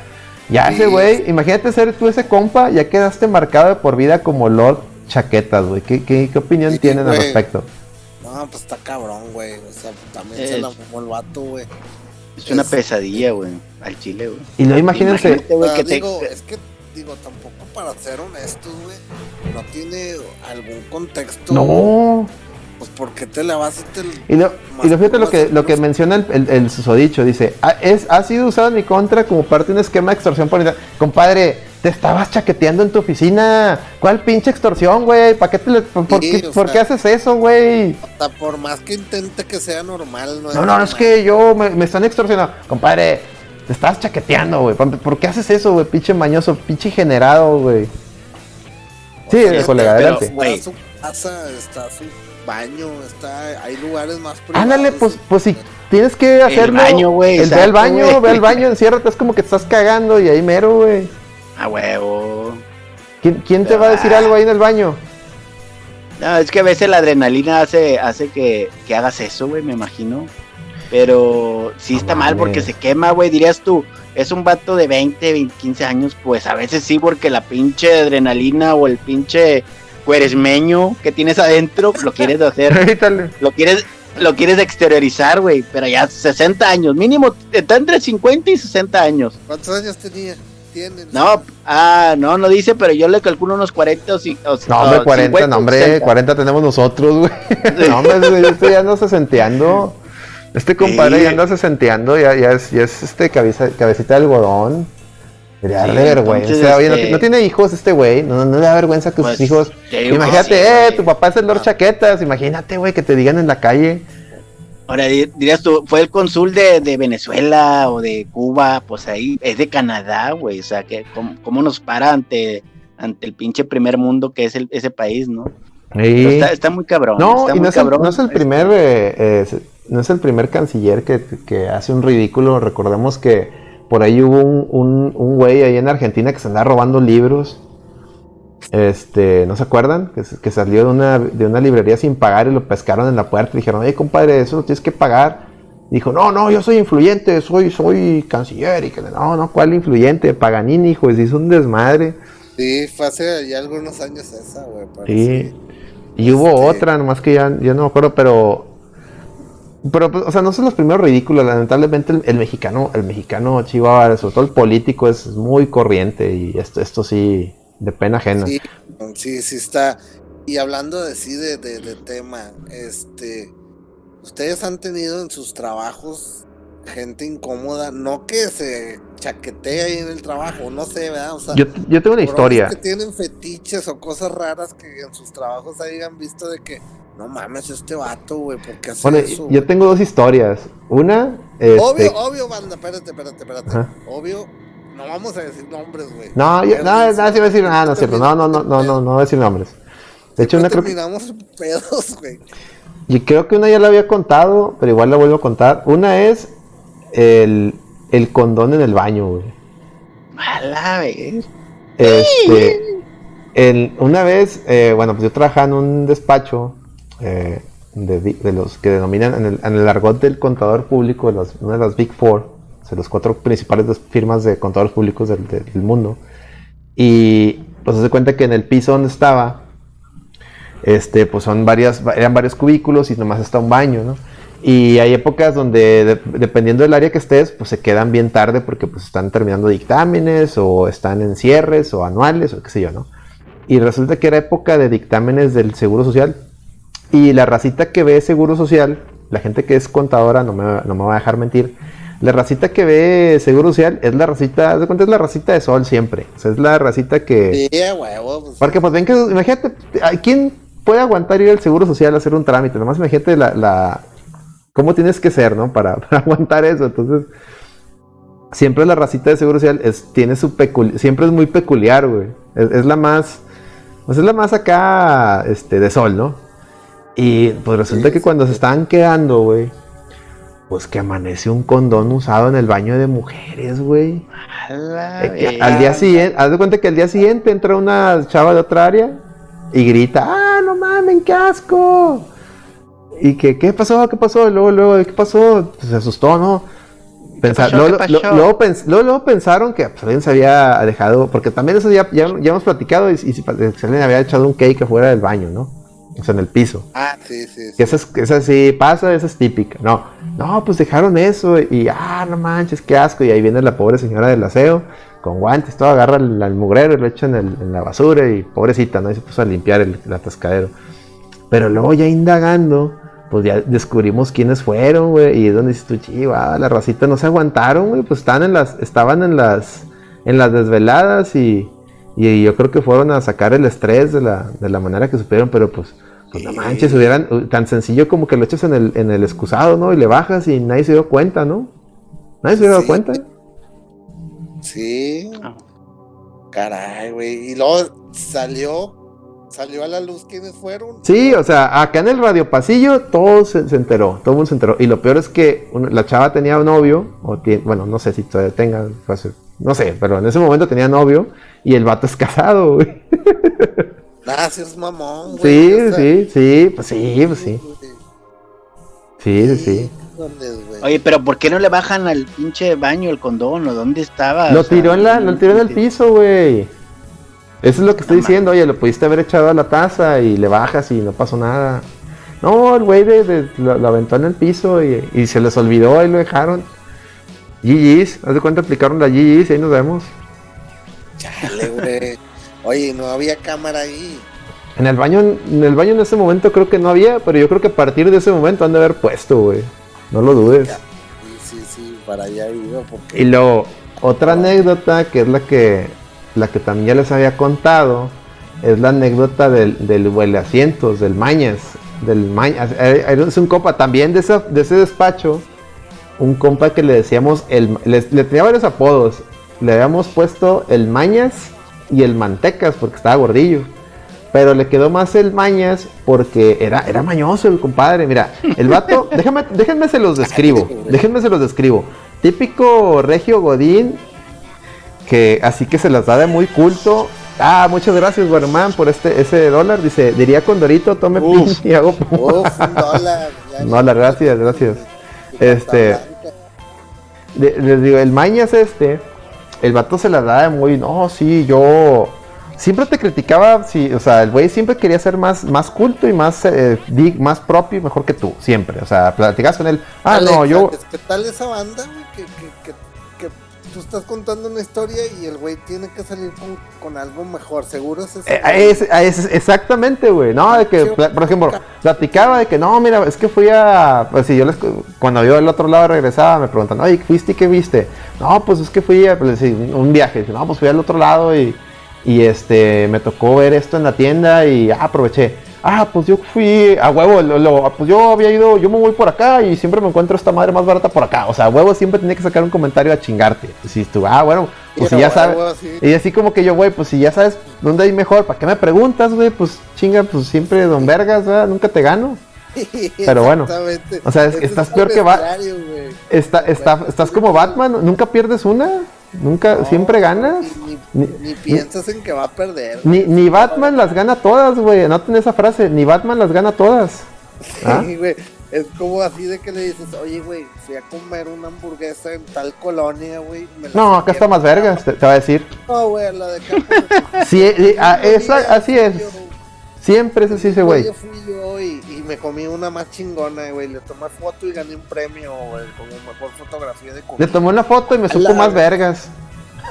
ya ese güey, imagínate ser tú ese compa, ya quedaste marcado de por vida como Lord Chaquetas, güey. ¿Qué, qué, opinión tienen al respecto? No, pues está cabrón, güey. O sea, también se la fumó el vato, güey. Es una pesadilla, güey, al chile, güey. Y no imagínense. que digo, es que, digo, tampoco para ser honestos, güey, no tiene algún contexto. No. Pues porque te la vas a te Y lo, y lo fíjate lo que, lo que menciona el, el, el susodicho, dice, ah, es, ha sido usado en mi contra como parte de un esquema de extorsión política. Compadre, te estabas chaqueteando en tu oficina. ¿Cuál pinche extorsión, güey? ¿Para qué te por, qué, haces eso, güey? por más que intente que sea normal, no No, no, es que yo me, están extorsionando. Compadre, te estabas chaqueteando, güey. ¿Por qué haces eso, güey? Pinche mañoso, pinche generado, güey. Sí, colega, adelante. Está su casa, está su baño, está, hay lugares más privados. Ándale, pues, pues si tienes que hacerlo. El baño, güey. Ve al baño, ve al baño, enciérrate, es como que te estás cagando y ahí mero, güey. A huevo. ¿Quién, te va a decir ah. algo ahí en el baño? No, es que a veces la adrenalina hace, hace que, hagas eso, güey, me imagino. Pero sí está mal porque se quema, güey, dirías tú. Es un vato de 20, 15 años, pues a veces sí, porque la pinche adrenalina o el pinche cueresmeño que tienes adentro lo quieres hacer. lo quieres lo quieres exteriorizar, güey, pero ya 60 años, mínimo está entre 50 y 60 años. ¿Cuántos años tenía? No, ah, no, no dice, pero yo le calculo unos 40 o, o No, hombre, 40, no, hombre, 40 tenemos nosotros, güey. no, hombre, este ya anda sesenteando. Este compadre ya anda sesenteando, ya, ya, es, ya es este cabeza, cabecita de algodón. Le da vergüenza. Oye, este no, tiene hijos este güey. No, no, le da vergüenza que sus pues, hijos. Imagínate, eh, tu papá es el Lord Chaquetas. Imagínate, güey, que te digan en la calle. Ahora dirías tú, fue el cónsul de, Venezuela o de Cuba, pues ahí es de Canadá, güey. O sea, que cómo, nos para ante, ante el pinche primer mundo que es ese país, ¿no? Está, muy cabrón. No, no, es el, primer, eh, eh, no es el primer canciller que, hace un ridículo. Recordemos que por ahí hubo un, un, un güey ahí en Argentina que se andaba robando libros este, ¿no se acuerdan? Que, salió de una, de una librería sin pagar y lo pescaron en la puerta y dijeron, hey compadre, eso lo tienes que pagar. Dijo, no, no, yo soy influyente, soy, soy canciller. Y que no, no, ¿cuál influyente? Paganini, hijo, se hizo un desmadre. Sí, fue hace ya algunos años esa, güey. Sí. Y hubo este otra, nomás que ya, ya no me acuerdo, pero. Pero, o sea, no son los primeros ridículos. Lamentablemente, el, mexicano, el mexicano chihuahua, sobre todo el político, es muy corriente. Y esto, esto sí, de pena ajena. Sí, sí, está. Y hablando de sí, de, de, tema, este, ustedes han tenido en sus trabajos gente incómoda, no que se chaquetee ahí en el trabajo, no sé, ¿verdad? O sea, yo, yo tengo una historia. Que tienen fetiches o cosas raras que en sus trabajos hayan visto de que, no mames, este vato, güey, ¿por qué hace bueno, eso? Yo tengo dos historias. Una. Este... Obvio, obvio, banda, espérate, espérate, espérate. Obvio, no vamos a decir nombres, güey. No, yo, no, no, sí voy a decir nada, no es cierto. No, no, no, no, no, no voy a decir nombres. De hecho, una creo pedos, güey. Y creo que una ya la había contado, pero igual la vuelvo a contar. Una es el, el condón en el baño, güey. Mala, vez. Este, una vez, eh, bueno, pues yo trabajaba en un despacho eh, de, los que denominan en el, en el, argot del contador público, de una de las Big Four, o sea, los cuatro principales firmas de contadores públicos del, del mundo. Y pues se cuenta que en el piso donde estaba, este, pues son varias, eran varios cubículos y nomás está un baño, ¿no? Y hay épocas donde, dependiendo del área que estés, pues se quedan bien tarde porque pues están terminando dictámenes o están en cierres o anuales o qué sé yo, ¿no? Y resulta que era época de dictámenes del Seguro Social. Y la racita que ve Seguro Social, la gente que es contadora, no me, no me va a dejar mentir, la racita que ve Seguro Social es la racita, ¿de cuánto es la racita de sol siempre? O sea, es la racita que... Sí, huevo. Pues, porque pues ven que, imagínate, ¿quién puede aguantar ir al Seguro Social a hacer un trámite? Nomás imagínate la, la... ¿Cómo tienes que ser, no? Para, aguantar eso. Entonces, siempre la racita de Seguro Social es, tiene su peculiar... Siempre es muy peculiar, güey. Es, la más... Pues es la más acá, este, de sol, ¿no? Y pues resulta que cuando se estaban quedando, güey pues que amanece un condón usado en el baño de mujeres, güey. al día siguiente, haz de cuenta que al día siguiente entra una chava de otra área y grita, ah, no mames, qué asco. Y que, ¿qué pasó? ¿Qué pasó? Luego, luego, ¿qué pasó? Pues se asustó, ¿no? luego, luego, pensaron que pues, alguien se había dejado, porque también eso ya, ya, hemos platicado y, y, si alguien había echado un cake afuera del baño, ¿no? O sea, en el piso. Ah, sí, sí. Que esa, esa sí pasa, esa es típica. No, no, pues dejaron eso y, ah, no manches, qué asco. Y ahí viene la pobre señora del aseo con guantes, todo agarra el, mugrero y lo echa en, la basura y pobrecita, ¿no? Y se puso a limpiar el, atascadero. Pero luego ya indagando, pues ya descubrimos quiénes fueron, güey. Y es donde dices tú, chiva, la racita no se aguantaron, güey. Pues estaban en las, estaban en las, en las desveladas y, y yo creo que fueron a sacar el estrés de la, de la manera que supieron, pero pues pues no manches, hubieran tan sencillo como que lo echas en el, en el excusado, ¿no? Y le bajas y nadie se dio cuenta, ¿no? Nadie se dio cuenta. Sí. Ah. Caray, güey. Y luego salió, salió a la luz quiénes fueron. Sí, o sea, acá en el radio pasillo todo se, enteró, todo el mundo se enteró. Y lo peor es que la chava tenía un novio, o tiene, bueno, no sé si todavía tenga, no sé, pero en ese momento tenía novio y el vato es casado, güey. Gracias, mamón. sí, sí, sí, pues sí, pues sí. Sí, sí, sí. Oye, pero ¿por qué no le bajan al pinche baño el condón o dónde estaba? Lo tiró en la, lo tiró en el piso, güey. Eso es lo que estoy diciendo, oye, lo pudiste haber echado a la taza y le bajas y no pasó nada. No, el güey de, lo, aventó en el piso y, y, se les olvidó y lo dejaron. GG's, haz de cuenta aplicaron la GG's y ahí nos vemos. Chale, güey. Oye, no había cámara ahí. En el baño, en el baño en ese momento creo que no había, pero yo creo que a partir de ese momento han de haber puesto, güey. No lo dudes. Sí, sí, sí, para allá ido porque... Y luego, otra anécdota que es la que la que también ya les había contado, es la anécdota del, del huele asientos, del Mañas. Del Mañas. Eh, eh, es un compa también de, de ese despacho. Un compa que le decíamos, el, le, le tenía varios apodos. Le habíamos puesto el Mañas y el Mantecas porque estaba gordillo. Pero le quedó más el Mañas porque era, era mañoso el compadre. Mira, el vato, déjame, déjenme se los describo. Déjenme se los describo. Típico regio Godín, que así que se las da de muy culto. Ah, muchas gracias, Guarmán, por este ese dólar. Dice, diría Condorito, tome pin y hago. Uf, dólar. dólar, gracias, gracias. Este. les digo, el Mañas este el vato se la da muy, no, sí, yo siempre te criticaba, sí, o sea, el güey siempre quería ser más, más culto y más, eh, más propio y mejor que tú, siempre, o sea, platicas con él, ah, no, yo... ¿Qué tal esa banda, que, tú estás contando una historia y el güey tiene que salir con, algo mejor, seguro es, eh, es, Exactamente, güey, no, de que, por ejemplo, platicaba de que, no, mira, es que fui a, pues si yo les, cuando yo del otro lado regresaba, me preguntan, oye, ¿fuiste y qué viste? No, pues es que fui a, pues, un viaje, no, pues fui al otro lado y, y este, me tocó ver esto en la tienda y ah, aproveché ah, pues yo fui a huevo, lo, pues yo había ido, yo me voy por acá y siempre me encuentro esta madre más barata por acá. O sea, huevo siempre tenía que sacar un comentario a chingarte. Si tú, ah, bueno, pues si ya sabes. Y así como que yo, güey, pues si ya sabes dónde hay mejor, ¿para qué me preguntas, güey? Pues chinga, pues siempre don Vergas, ¿verdad? Nunca te gano. Pero bueno, o sea, es, estás peor que Batman. Está, está, estás como Batman, nunca pierdes una, nunca, siempre ganas. Ni, piensas en que va a perder. Ni, ni Batman las gana todas, güey. Anoten esa frase, ni Batman las gana todas. ¿Ah? Sí, güey. Es como así de que le dices, oye, güey, fui a comer una hamburguesa en tal colonia, güey. No, acá está más vergas, te, va a decir. No, güey, la de acá. sí, ah, así es. Siempre es así ese güey. Yo fui yo y, y, me comí una más chingona, güey. Le tomé foto y gané un premio, güey, como mejor fotografía de comida. Le tomé una foto y me supo más vergas.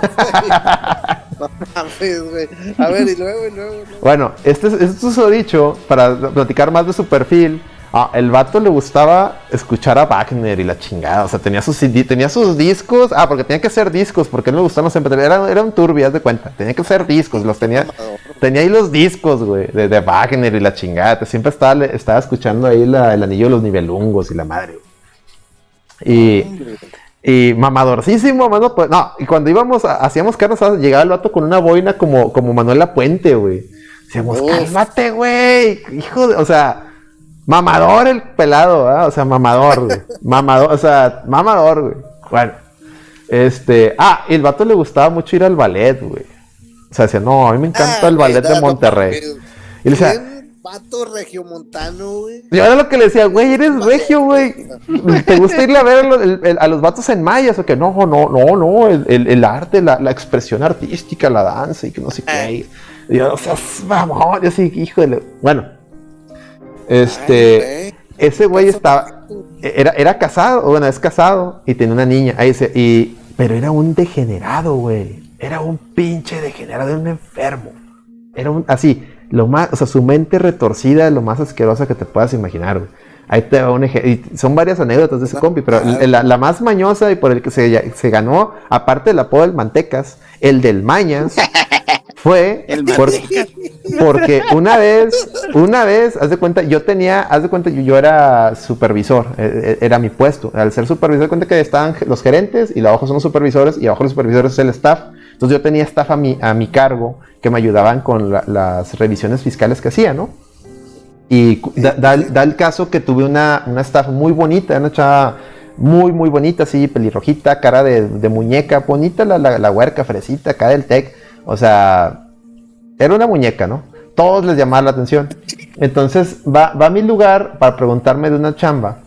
no mames, güey. A ver, y luego, y luego. Bueno, este, esto es lo dicho para platicar más de su perfil Ah, el vato le gustaba escuchar a Wagner y la chingada. O sea, tenía sus tenía sus discos. Ah, porque tenía que ser discos, porque no le gustaban siempre. Era, era un turbio, haz de cuenta. Tenía que ser discos, los tenía. Tenía ahí los discos, güey, de, de, Wagner y la chingada. Siempre estaba, estaba escuchando ahí el anillo de los nivelungos y la madre. Y. Y mamadorcísimo, mano, pues, no, y cuando íbamos, hacíamos carnes llegaba el vato con una boina como, como Manuela Puente, güey. Decíamos, cálmate, güey, hijo de, o sea, Mamador el pelado. O sea, mamador, güey. Mamador, o sea, mamador, güey. Bueno. Este. Ah, y el vato le gustaba mucho ir al ballet, güey. O sea, decía, no, a mí me encanta el ah, ballet de Monterrey. Y le decía. Vato regiomontano, güey. Yo era lo que le decía, güey, eres regio, güey. ¿Te gusta irle a ver a los vatos en mayas? O que no, no, no, no. El, arte, la, expresión artística, la danza y que no sé qué. Y yo, o sea, vamos, yo sí, hijo de. Bueno, este, ese güey estaba, era, era casado, bueno, es casado y tenía una niña. Ahí y, pero era un degenerado, güey. Era un pinche degenerado, era un enfermo. Era un, así, lo más, o sea, su mente retorcida, lo más asquerosa que te puedas imaginar, güey. Ahí te va un ejemplo. Son varias anécdotas de ese compi, pero la, más mañosa y por el que se, se ganó, aparte del apodo del Mantecas, el del Mañas, fue porque, una vez, una vez, haz de cuenta, yo tenía, haz de cuenta, yo, era supervisor, eh, era mi puesto. Al ser supervisor, cuenta que estaban los gerentes y abajo son los supervisores y abajo los supervisores es el staff. Entonces yo tenía staff a mi, a mi cargo que me ayudaban con las revisiones fiscales que hacía, ¿no? Y da, el caso que tuve una, una staff muy bonita, una chava muy, muy bonita, así, pelirrojita, cara de, muñeca, bonita la, la, la huerca, fresita, cara del tech o sea, era una muñeca, ¿no? Todos les llamaba la atención. Entonces va, a mi lugar para preguntarme de una chamba.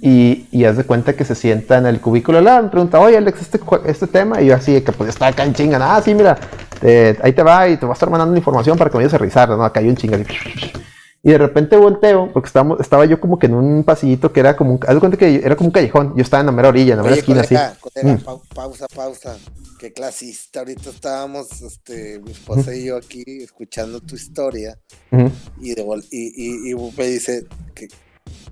Y, y haz de cuenta que se sienta en el cubículo al lado. Me pregunta, oye Alex, este, este tema. Y yo así, que pues está acá en chinga. Ah, sí, mira, ahí te va y te voy a estar mandando información para que me vayas a revisar. ¿no? Acá hay un chinga. Y de repente volteo, porque estábamos, estaba yo como que en un pasillito que era como un, haz de cuenta que era como un callejón. Yo estaba en la mera orilla, en la mera esquina, así. Mm. pausa, pausa qué clasista. Ahorita estábamos, este, mi esposa y yo aquí escuchando tu historia. y, y, y, me dice que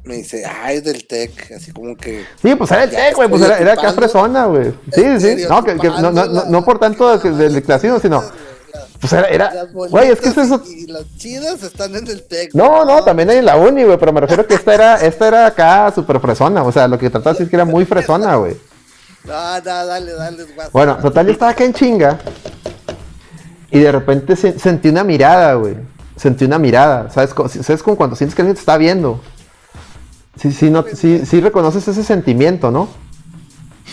me dice, ay, es del tech, así como que. Sí, pues era el tech, güey, pues era, era acá fresona, güey. Sí, sí, no, que, no, no, no, no, por tanto del clasismo, sino. Pues era, era güey, es que es eso. Y las chidas están en el tech. No, no, también hay en la uni, güey, pero me refiero que esta era, esta era acá súper fresona, o sea, lo que trataba de decir es que era muy fresona, güey. No, no, dale, dale. Bueno, total, yo estaba acá en chinga. Y de repente sentí una mirada, güey. Sentí una mirada. ¿Sabes? ¿Sabes como cuando sientes que alguien te está viendo? Sí, sí, no, sí, sí reconoces ese sentimiento, ¿no?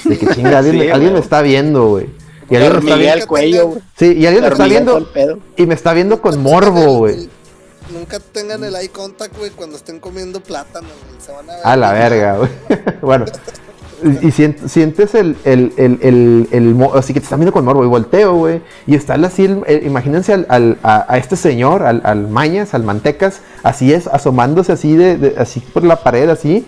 De que chinga, alguien, alguien me está viendo, güey. Y alguien me está viendo. cuello, Sí, y alguien me está viendo. Y me está viendo con morbo, güey. Nunca tengan el eye contact, güey, cuando estén comiendo plátano, Se van a ver. A la verga, güey. bueno, y sientes el, el, el, el, así que te están viendo con morbo y volteo, güey. Y está así, imagínense al, a, este señor, al, al, Mañas, al Mantecas, así es, asomándose así de, así por la pared, así.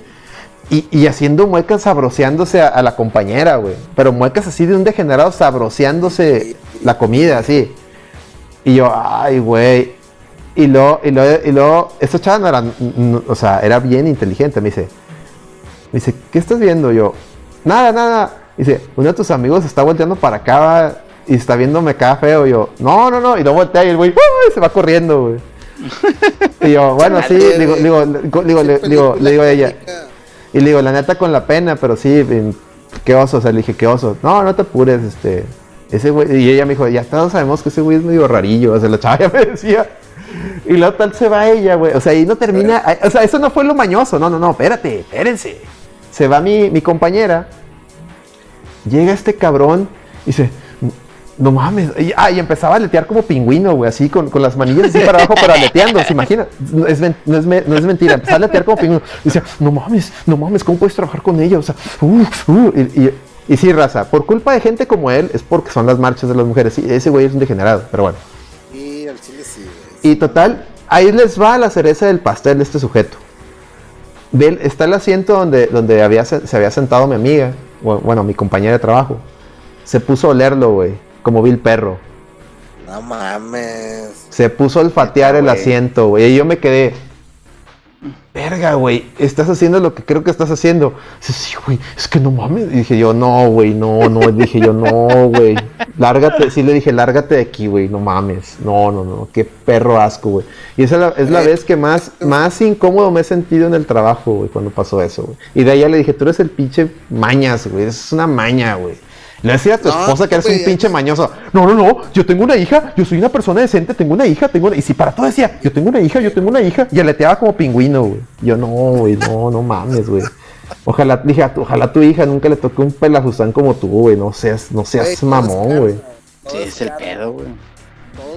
Y, y haciendo muecas sabroseándose a, la compañera, güey. Pero muecas así de un degenerado sabroseándose la comida, así. Y yo, ay, güey. Y luego, y luego, y luego, esta chava no era, o sea, era bien inteligente, me dice me dice, ¿qué estás viendo? Yo, nada, nada. Dice, uno de tus amigos está volteando para acá y está viéndome acá feo. Yo, no, no, no. Y no voltea y el güey se va corriendo, güey. Y yo, bueno, sí, digo, digo, digo, le digo a ella. Y le digo, la neta con la pena, pero sí, qué oso. O sea, le dije, qué oso. No, no te apures, este. Ese güey. Y ella me dijo, ya todos sabemos que ese güey es medio rarillo. O sea, la chava ya me decía. Y luego tal se va ella, güey. O sea, ahí no termina. O sea, eso no fue lo mañoso. No, no, no, espérate, espérense. Se va mi, mi compañera. Llega este cabrón y dice, no mames. Y, ah, y empezaba a aletear como pingüino, güey, así con, con las manillas así para abajo, pero aleteando, ¿se imagina? No es, no es, no es mentira. Empezaba a aletear como pingüino. Y decía, no mames, no mames, ¿cómo puedes trabajar con ella? O sea, uh, uh. Y, y, y, sí, raza, por culpa de gente como él, es porque son las marchas de las mujeres. Sí, ese güey es un degenerado, pero bueno. Y al chile sí, Y total, ahí les va la cereza del pastel de este sujeto. Está el asiento donde, donde había, se había sentado mi amiga, bueno, mi compañera de trabajo. Se puso a olerlo, güey como vil perro. No mames. Se puso a olfatear el asiento, güey. Y yo me quedé. Verga, güey. Estás haciendo lo que creo que estás haciendo. Dice, sí, güey. Es que no mames. Y dije yo, no, güey. No, no. Dije yo, no, güey. Lárgate. Sí le dije, lárgate de aquí, güey. No mames. No, no, no. Qué perro asco, güey. Y esa es la, vez que más, más incómodo me he sentido en el trabajo, güey, cuando pasó eso, güey. Y de ahí ya le dije, tú eres el pinche mañas, güey. Es una maña, güey. Le decía a tu esposa que eres un pinche mañoso. No, no, no. Yo tengo una hija. Yo soy una persona decente. Tengo una hija. Tengo Y si para todo decía, yo tengo una hija, yo tengo una hija. Y aleteaba como pingüino, güey. Yo no, güey. No, no mames, güey. Ojalá, dije, ojalá tu hija nunca le toque un pelajuzán como tú, güey. No seas, no seas mamón, güey. Sí, es el pedo, güey.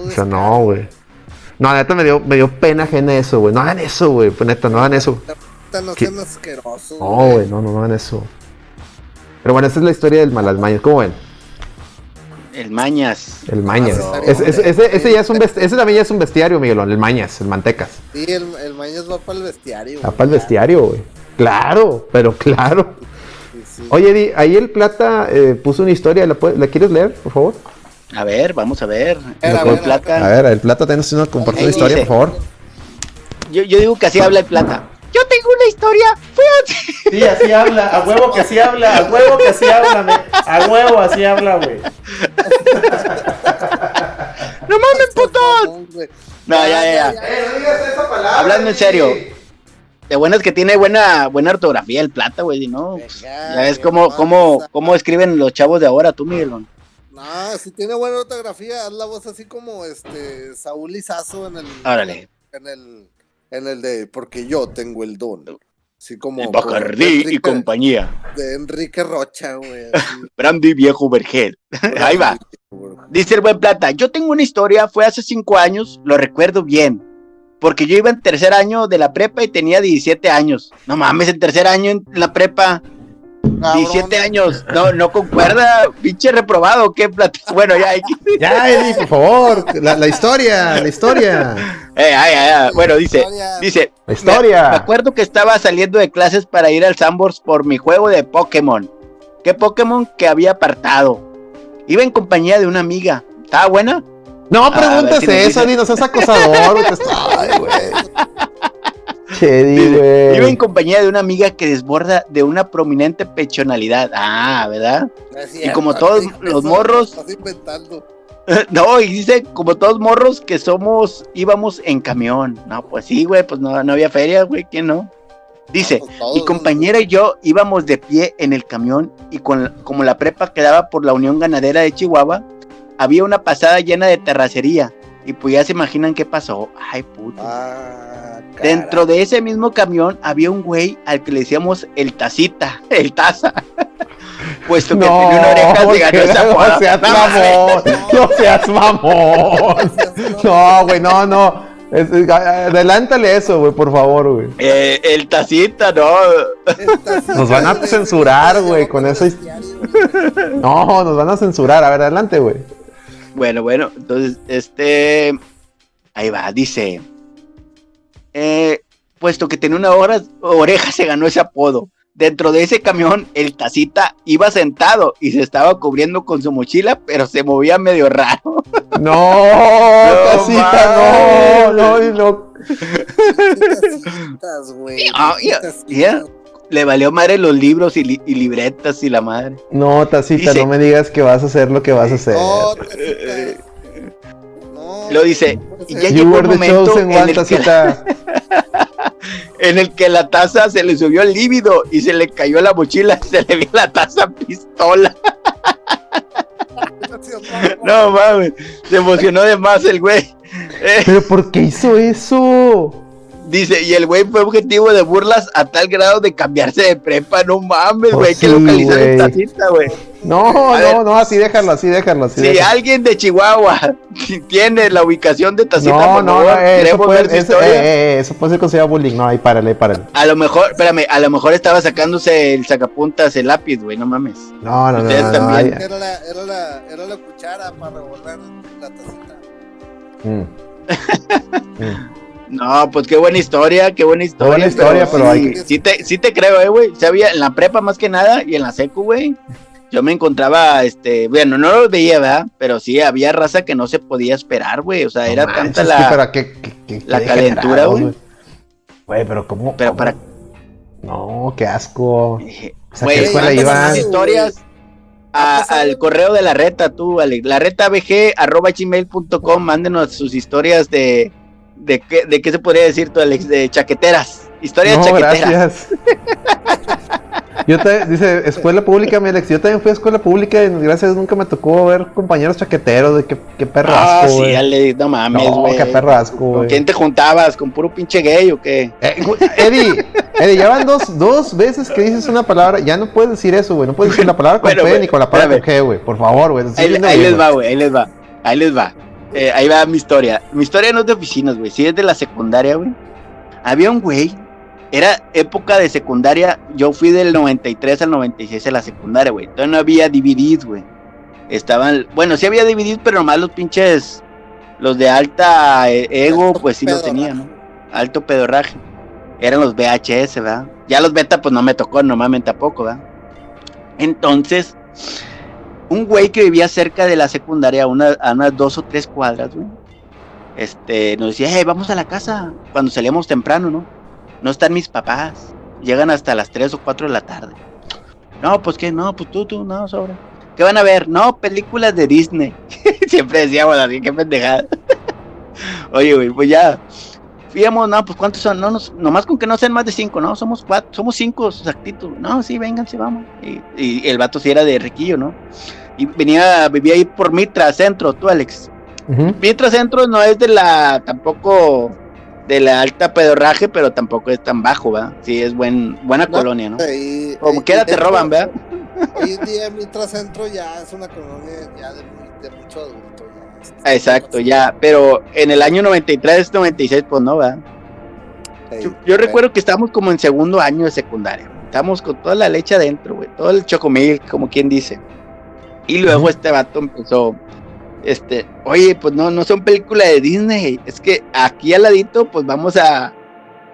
O sea, no, güey. No, neta me dio, me dio pena ajena eso, güey. No hagan eso, güey. Pues neta, no hagan eso. No sean asquerosos. No, güey, no, no, no hagan eso. Pero bueno, esa es la historia del Malasmañas. ¿Cómo ven? El Mañas. El Mañas. ese, ya es un ese también ya es un bestiario, Miguelón. El Mañas, el Mantecas. Sí, el, Mañas va para el bestiario. Va para el bestiario, güey. Claro, pero claro. Oye, ahí el Plata eh, puso una historia. ¿La, quieres leer, por favor? A ver, vamos a ver. A ver, el Plata. A ver, el Plata, tenés una, compartir una historia, por favor. Yo, yo digo que así habla el Plata yo tengo una historia. Sí, así habla. A huevo que así habla. A huevo que así habla. A huevo así habla, güey. ¡No mames, putos! No, ya, ya. ya. Hablando en serio. De buenas que tiene buena buena ortografía el plata, güey, ¿no? ya ves cómo, cómo, cómo escriben los chavos de ahora, tú, Miguelón. No, si tiene buena ortografía, haz la voz así como este Saúl Lizazo en el. Órale. En el en el de porque yo tengo el don. Así como. Bacardí y compañía. De Enrique Rocha, güey. Brandy Viejo Vergel. Ahí va. Dice el buen plata. Yo tengo una historia, fue hace cinco años, lo recuerdo bien. Porque yo iba en tercer año de la prepa y tenía 17 años. No mames, en tercer año en la prepa. 17 años, no, no concuerda, pinche reprobado, qué plata. Bueno, ya, ya, Eddie, por favor, la, historia, la historia. Eh, bueno, dice, dice, la historia. Me, acuerdo que estaba saliendo de clases para ir al Sambors por mi juego de Pokémon. ¿Qué Pokémon que había apartado? Iba en compañía de una amiga. ¿Estaba buena? No preguntes eso, Eddie, no seas acosador. Ay, güey. Iba en compañía de una amiga que desborda de una prominente pechonalidad. Ah, ¿verdad? y como todos los morros. No, y dice, como todos morros que somos, íbamos en camión. No, pues sí, güey, pues no, no había feria, güey, ¿quién no? Dice, mi compañera y yo íbamos de pie en el camión y con, como la prepa quedaba por la Unión Ganadera de Chihuahua, había una pasada llena de terracería. Y pues ya se imaginan qué pasó. Ay, puto. Ah. Dentro de ese mismo camión había un güey al que le decíamos el tacita, el taza. Puesto que tenía una oreja de ganó esa No seas mamón, no seas mamón. No, güey, no, no. adelántale eso, güey, por favor, güey. Eh, el tacita, no. Nos van a censurar, güey, con eso. No, nos van a censurar. A ver, adelante, güey. Bueno, bueno, entonces, este. Ahí va, dice. Eh, puesto que tenía una oreja, se ganó ese apodo. Dentro de ese camión, el tacita iba sentado y se estaba cubriendo con su mochila, pero se movía medio raro. No, tacita, no, no, no. Ah, Le valió madre los libros y, libretas y la madre. No, tacita, no me digas que vas a hacer lo que vas a hacer. Lo dice, y ya llegó el momento en el, que la, en el que la taza se le subió el líbido y se le cayó la mochila, se le vio la taza pistola. no mames, se emocionó de más el güey. ¿Pero por qué hizo eso? Dice, y el güey fue objetivo de burlas a tal grado de cambiarse de prepa, no mames, Oh, güey, sí, que localizar güey. esta cita, güey. No, A no, ver. no, así déjalo, así déjalo. Así Si déjalo. alguien de Chihuahua tiene la ubicación de Tacita, No, por no, favor, no, eh, eso, puede, ver eso, historia. eh, eh, eso puede ser considerado bullying. No, ahí párale, párale. A lo mejor, espérame, a lo mejor estaba sacándose el sacapuntas, el lápiz, güey, no mames. No, no, no. Ustedes no, también. ahí- Era la, era la, era la cuchara para revolver la tacita. Mm. Mm. No, pues qué buena historia, qué buena historia. buena historia, pero sí, hay- sí te, sí te creo, eh, güey. Sabía, en la prepa más que nada y en la secu, güey. Yo me encontraba, este, bueno, no lo veía, ¿verdad? Pero sí, había raza que no se podía esperar, güey. O sea, era tanta la... que para qué- qué- qué- la qué calentura, güey. Güey, pero ¿cómo? Pero cómo? para- No, qué asco. Eh, O sea, Güey, ¿qué más historias a- al correo de la reta, tú, Alex. La reta bg arroba gmail.com. Mándenos sus historias de, de, qué, de qué se podría decir tú, Alex, de chaqueteras. Historias No, chaqueteras. gracias. Yo te, dice, escuela pública, mi Alex, yo también fui a escuela pública y gracias nunca me tocó ver compañeros chaqueteros de qué, qué perro Ah, sí. Alex, no mames, no, güey. qué perro asco, ¿Con quién te juntabas? ¿Con puro pinche gay o qué? Eh, Eddie, Eddie, ya van dos, dos veces que dices una palabra, ya no puedes decir eso, güey. No puedes decir la palabra con Bueno, P ni con la palabra con G, güey. Por favor, güey. Ahí, les va, güey, ahí les va. Ahí les va. Eh, ahí va mi historia. Mi historia no es de oficinas, güey. Sí es de la secundaria, güey. Había un güey. Era época de secundaria. Yo fui del 93 al 96 a la secundaria, güey. Entonces no había DVDs, güey. Estaban. Bueno, sí había DVDs, pero nomás los pinches. Los de alta eh, ego, Alto pues sí los pedorraje. tenía, ¿no? Alto pedorraje. Eran los VHS, ¿verdad? Ya los beta, pues no me tocó, normalmente tampoco, ¿verdad? Entonces, un güey que vivía cerca de la secundaria, a, una- a unas dos o tres cuadras, güey. Este, nos decía, hey, vamos a la casa. Cuando salíamos temprano, ¿no? No están mis papás. Llegan hasta las 3 o 4 de la tarde. No, pues que no, pues tú, tú, no, sobra. ¿Qué van a ver? No, películas de Disney. Siempre decíamos así, qué pendejada. Oye, güey, pues ya. Fíjamos, no, pues cuántos son, no, nos, nomás con que no sean más de cinco, no, somos cuatro, somos cinco exactitos. No, sí, vénganse, vamos. Y, y el vato sí era de riquillo, ¿no? Y venía, vivía ahí por Mitra Centro, tú, Alex. Ujú. Mitra Centro no es de la, tampoco de la alta pedorraje, pero tampoco es tan bajo, ¿verdad? Sí, es buen, buena No, colonia, ¿no? Ahí- Como ahí- quiera te roban, ¿verdad? Hoy en día Mitra Centro ya es una colonia ya de, muy- de mucho adulto. Exacto, ya, pero en el año 93, 96, pues no, ¿verdad? ahí, Yo, yo recuerdo que estábamos como en segundo año de secundaria. Estábamos con toda la leche adentro, güey. Todo el chocomil, como quien dice. Y luego este vato empezó. Este, oye, pues no, no son películas de Disney. Es que aquí al ladito, pues vamos a.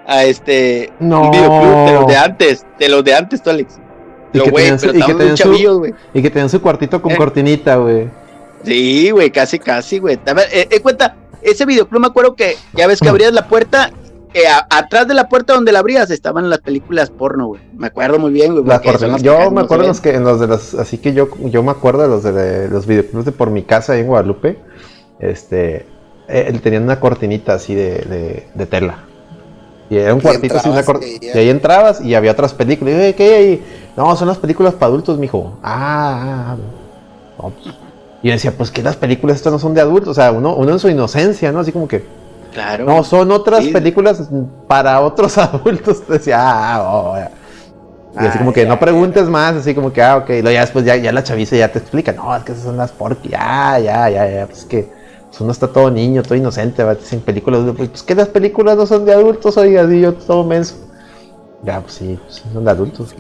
A este. No. Un videoclub de los de antes. De los de antes, tú, Alex. Y Lo que güey, tenían su- pero y que estamos bien tenían su- chavillos, güey. Y que tenían su cuartito con Eh. cortinita, güey. Sí, güey, casi, casi, güey. A ver, eh, eh, cuenta, ese videoclub me acuerdo que ya ves que abrías la puerta, a- atrás de la puerta donde la abrías estaban las películas porno, güey. Me acuerdo muy bien, güey. Cortina- las yo me acuerdo los que en los de los así que yo yo me acuerdo de los de, de los videoclubs de por mi casa ahí en Guadalupe este eh, él tenían una cortinita así de, de, de tela y era un Y cuartito así una entrabas cor- y ahí entrabas y había otras películas y yo, "Eh, ¿qué hay ahí? no son las películas para adultos mijo ah, ah, no, pues". Y yo decía pues que las películas estas no son de adultos o sea uno uno en su inocencia no así como que. Claro. no son otras Sí. películas para otros adultos decía ah, ah, oh, ya. Y así como que no preguntes más, así como que, ah, ok. Y luego ya después ya, ya la chaviza ya te explica, no, es que esas son las porque, ya, ya, ya, ya, pues que pues uno está todo niño, todo inocente, va, sin películas, de- pues que las películas no son de adultos, oiga, así yo todo menso. Ya, pues sí, pues, son de adultos.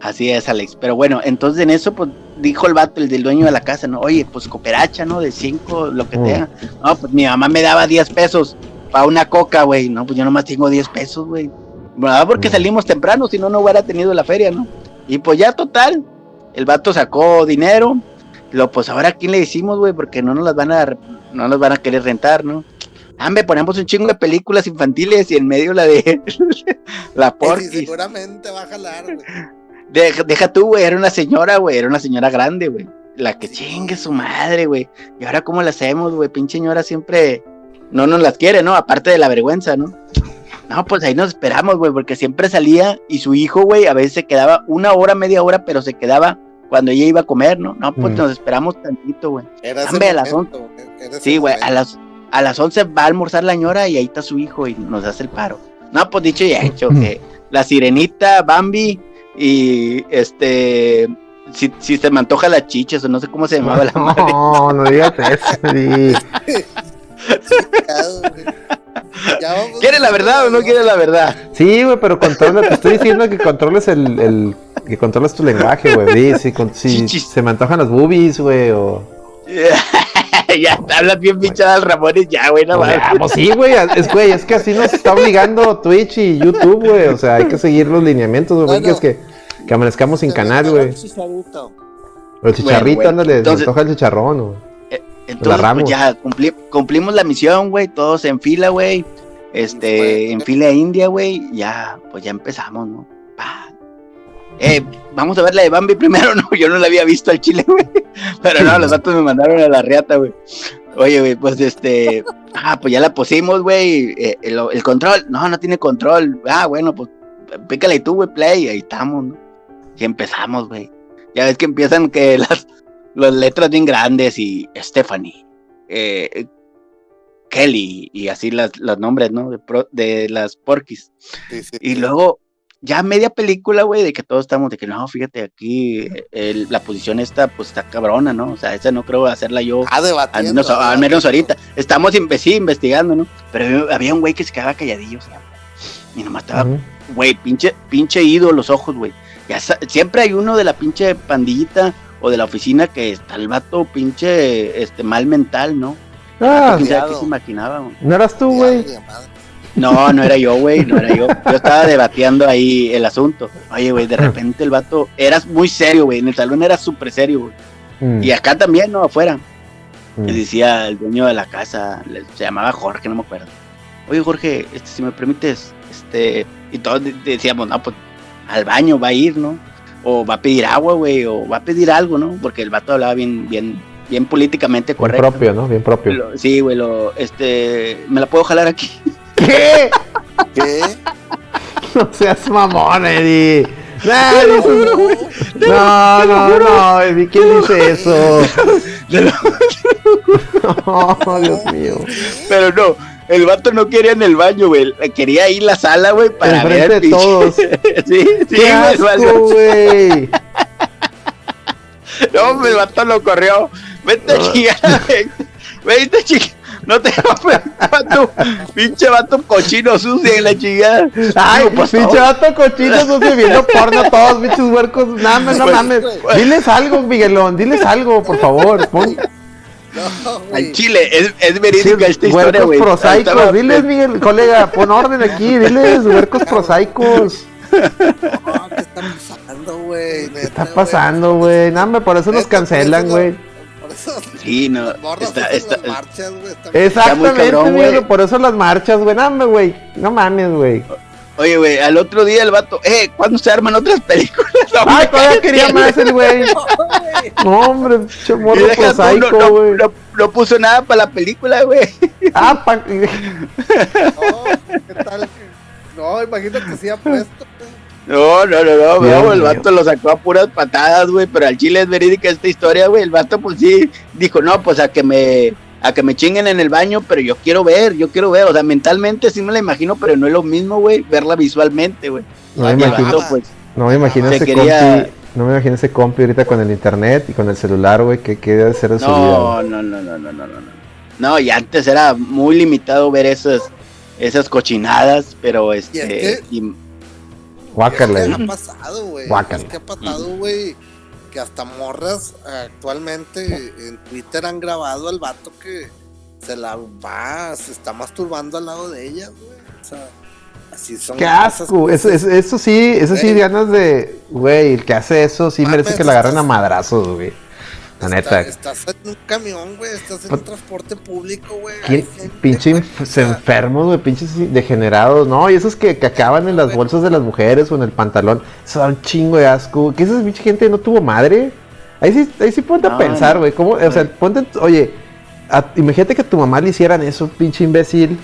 Así es, Alex. Pero bueno, entonces en eso, pues dijo el vato, el del dueño de la casa, ¿no? Oye, pues cooperacha, ¿no? De cinco, lo que Mm. tenga. No, pues mi mamá me daba 10 pesos para una coca, güey. No, pues yo nomás tengo 10 pesos, güey. ¿Verdad? Porque Mm. salimos temprano, si no, no hubiera tenido la feria, ¿no? Y pues ya, total. El vato sacó dinero. Lo, pues ahora, ¿a quién le decimos, güey? Porque no nos las van a, no nos van a querer rentar, ¿no? Ah, me ponemos un chingo de películas infantiles y en medio la de la Ey, sí, porquis. seguramente va a jalar, güey. Deja, deja tú, güey, era una señora, güey, era una señora grande, güey. La que chingue su madre, güey. Y ahora, ¿cómo la hacemos, güey? Pinche señora siempre no nos las quiere, ¿no? Aparte de la vergüenza, ¿no? No, pues ahí nos esperamos, güey, porque siempre salía y su hijo, güey, a veces se quedaba una hora, media hora, pero se quedaba cuando ella iba a comer, ¿no? No, pues Mm. nos esperamos tantito, güey. Hombre, a las Sí, güey, a las, a las 11 va a almorzar la señora y ahí está su hijo y nos hace el paro. No, pues dicho y hecho, que la sirenita, Bambi y este si, si se me antoja la chichas o no sé cómo se llamaba la madre. No, no digas eso, ¿Quiere la verdad o no quiere la verdad? Sí, güey, pero controla, te estoy diciendo que controles el, el que controles tu lenguaje, güey. Sí, si, si se me antojan las boobies, güey, o... ya hablas bien pinchada al Ramones, ya, güey, no pues, pues sí, güey, es, güey, es que así nos está obligando Twitch y YouTube, güey. O sea, hay que seguir los lineamientos, güey. es que, que amanezcamos sin canal, güey. El chicharrito, ándale, se antoja el chicharrón, güey. Eh, entonces, pues ya cumplimos la misión, güey, todos en fila, güey. Este, en fila india, güey, ya, pues ya empezamos, ¿no? Eh, vamos a ver la de Bambi primero, no, yo no la había visto al chile, güey. Pero no, los datos me mandaron a la riata, güey. Oye, güey, pues este, ah, pues ya la pusimos, güey. Eh, el, control, no, no tiene control. Ah, bueno, pues pícale tú, güey, play, ahí estamos, ¿no? Y empezamos, güey. Ya ves que empiezan que las, las letras bien grandes y Stephanie, eh, Kelly y así las, los nombres, ¿no? De, de las porquis. y luego ya media película, güey, de que todos estamos de que no, fíjate, aquí la posición esta, pues está cabrona, ¿no? O sea, esa no creo hacerla yo. Ah, al menos, al menos ahorita. Estamos sí, investigando, ¿no? Pero había un güey que se quedaba calladillo, o sea, y nomás estaba, güey, pinche, pinche ido los ojos, güey. Ya siempre hay uno de la pinche pandillita o de la oficina que está el vato pinche este mal mental, ¿no? Ah, que se imaginaba, No eras tú, güey. No, no era yo, güey, no era yo. Yo estaba debatiendo ahí el asunto. Oye, güey, de repente el vato, eras muy serio, güey, en el salón era súper serio, güey. Mm. Y acá también, ¿no? Afuera. Mm. decía el dueño de la casa, se llamaba Jorge, no me acuerdo. Oye, Jorge, este, si me permites, este, y todos decíamos, no, pues al baño va a ir, ¿no? O va a pedir agua, güey, o va a pedir algo, ¿no? Porque el vato hablaba bien, bien, bien políticamente correcto. Bien propio, ¿no? Bien propio. sí, güey, lo, este, ¿me la puedo jalar aquí? ¿Qué? ¿Qué? No seas mamón, Eddie. No, no, no, Eddie, ¿quién dice eso? Oh, Dios mío. Pero no, el vato no quería en el baño, güey. Quería ir a la sala, güey, para ver. de todos. sí, sí, güey. No, el vato lo corrió. Vete, chica. Vete, chica. No te vato, pinche vato cochino sucio en la chingada. Ay, pues, pinche vato cochino sucio viendo porno todos, pinches huercos. No mames, no pues, mames. Diles algo, Miguelón, diles algo, por favor. Pon... No, Al Chile, es, es verídica esta historia, güey. prosaicos, diles, Miguel, colega, pon orden aquí, diles, huercos prosaicos. No, ¿qué está pasando, güey? ¿Qué está pasando, güey? Nada, por eso nos cancelan, güey. Sí, no. Está, está, las marchas, güey. Exactamente, güey. Por eso las marchas, güey. No, güey. No mames, güey. Oye, güey, al otro día el vato, eh, ¿cuándo se arman otras películas? Ay, todavía quería más el güey. No, hombre, pinche morro prosaico, güey. No, no, puso nada para la película, güey. Ah, pa... no, ¿qué tal? No, imagínate que sí ha puesto. No, no, no, no, el vato lo sacó a puras patadas, güey, pero al chile es verídica esta historia, güey. El vato, pues sí, dijo, no, pues a que me, a que me chinguen en el baño, pero yo quiero ver, yo quiero ver. O sea, mentalmente sí me la imagino, pero no es lo mismo, güey, verla visualmente, güey. No, me imagino, pues, no me imagino ese compi, no me imagino ese compi ahorita con el internet y con el celular, güey, que queda de ser de su vida. No, no, no, no, no, no, no. No, y antes era muy limitado ver esas, esas cochinadas, pero este. Guácala. ¿Qué ha pasado, güey? ¿Qué ha pasado, güey? Que hasta morras actualmente en Twitter han grabado al vato que se la va, se está masturbando al lado de ella, güey. O sea, así son. ¡Qué asco! Eso, eso, sí, eso sí, ganas de. Güey, el que hace eso sí merece que la agarren a madrazos, güey. La neta. Estás en un camión, güey. Estás en un transporte público, güey. Pinche enfermos, güey. Pinches degenerados. No, y esos que, que acaban en las bolsas de las mujeres o en el pantalón. Eso da un chingo de asco. ¿Qué esa pinche gente no tuvo madre? Ahí sí, ahí sí ponte a pensar, güey. ¿Cómo? O sea, ponte. Oye, imagínate que a tu mamá le hicieran eso, pinche imbécil.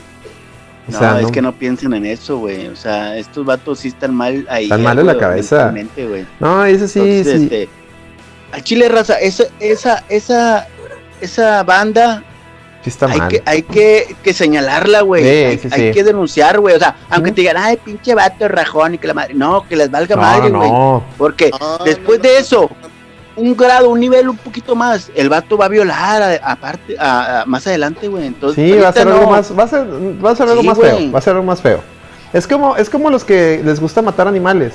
O no, es que no piensen en eso, güey. O sea, estos vatos sí están mal ahí. Están mal en la cabeza. No, eso sí, sí. Este, al Chile Raza, esa, esa, esa, esa banda hay, Que, hay que, que señalarla, güey. hay, que denunciar, güey. O sea, aunque te digan, ay, pinche vato rajón y que la madre. No, que les valga madre, güey. Porque después de eso, un grado, un nivel un poquito más, el vato va a violar aparte, más adelante, güey. Entonces, sí, va a ser algo más, va a ser, va a ser algo más feo, va a ser algo más feo. Es como, es como los que les gusta matar animales.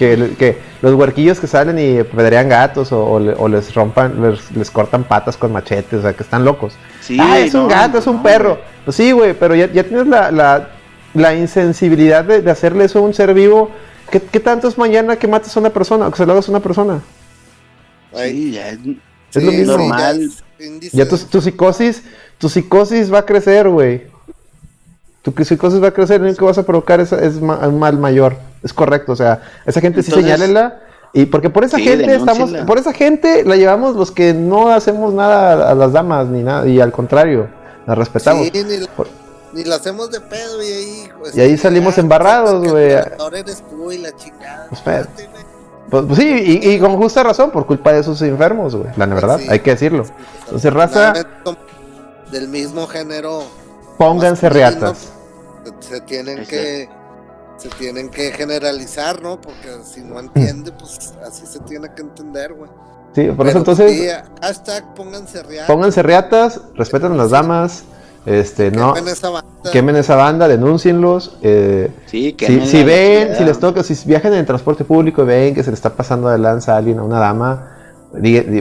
Que, que los huerquillos que salen y pedrean gatos o, les rompan, les, cortan patas con machetes, o sea, que están locos. Sí, ah, es un gato, es un perro. Pues sí, güey, pero ya, tienes la, la, insensibilidad de, hacerle eso a un ser vivo. ¿Qué, ¿Qué, tanto es mañana que mates a una persona o que se lo hagas a una persona? Sí, ya es, es lo mismo. Normal. Ya, tu, tu, psicosis, tu psicosis va a crecer, güey. Tu psicosis va a crecer y lo que vas a provocar es, es un mal mayor. Es correcto, o sea, esa gente sí señálenla. Y porque por esa gente estamos, por esa gente la llevamos los que no hacemos nada a las damas ni nada, y al contrario, la respetamos. Sí, ni, la, hacemos de pedo y ahí, pues, y ahí salimos embarrados, güey. tú y la chingada. Pues, pues, pues, sí, y, con justa razón, por culpa de esos enfermos, güey. La verdad, hay que decirlo. Entonces, raza. Del mismo género. Pónganse reatas. Se tienen que. Se tienen que generalizar, ¿no? Porque si no entiende, pues así se tiene que entender, güey. Sí, por eso entonces. hashtag pónganse reatas. Pónganse reatas, respeten a las damas. Este, no. Quemen esa banda. Quemen esa banda, denúncienlos. Eh, sí, si, si ven, si les toca, si viajan en el transporte público y ven que se le está pasando de lanza a alguien, a una dama,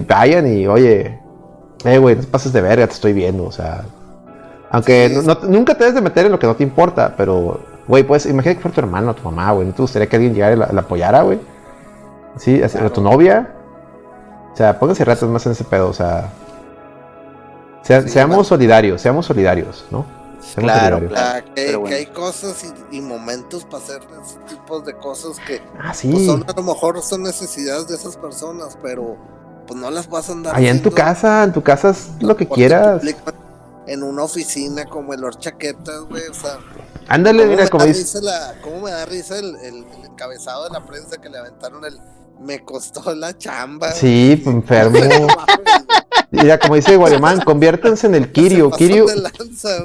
vayan y, oye, eh, güey, no pases de verga, te estoy viendo, o sea. Aunque nunca te debes de meter en lo que no te importa, pero, güey, pues, imagínate que fuera tu hermano o tu mamá, güey, ¿no te gustaría que alguien llegara y la, apoyara, güey? Sí, o tu novia. O sea, pónganse ratos más en ese pedo, o sea seamos solidarios, seamos solidarios, ¿no? claro, claro que, hay cosas y, momentos para hacer ese tipo de cosas que ah, pues, son, a lo mejor son necesidades de esas personas, pero pues no las vas a andar. Allá en tu casa, en tu casa es lo que quieras. En una oficina como el Chaquetas, güey, o sea. Ándale, mira, como dice. ¿Cómo me da risa el, el, encabezado de la prensa que le aventaron el. Me costó la chamba. Sí, enfermo. Mira, como dice Guarimán, conviértense en el Kiryu. Kiryu,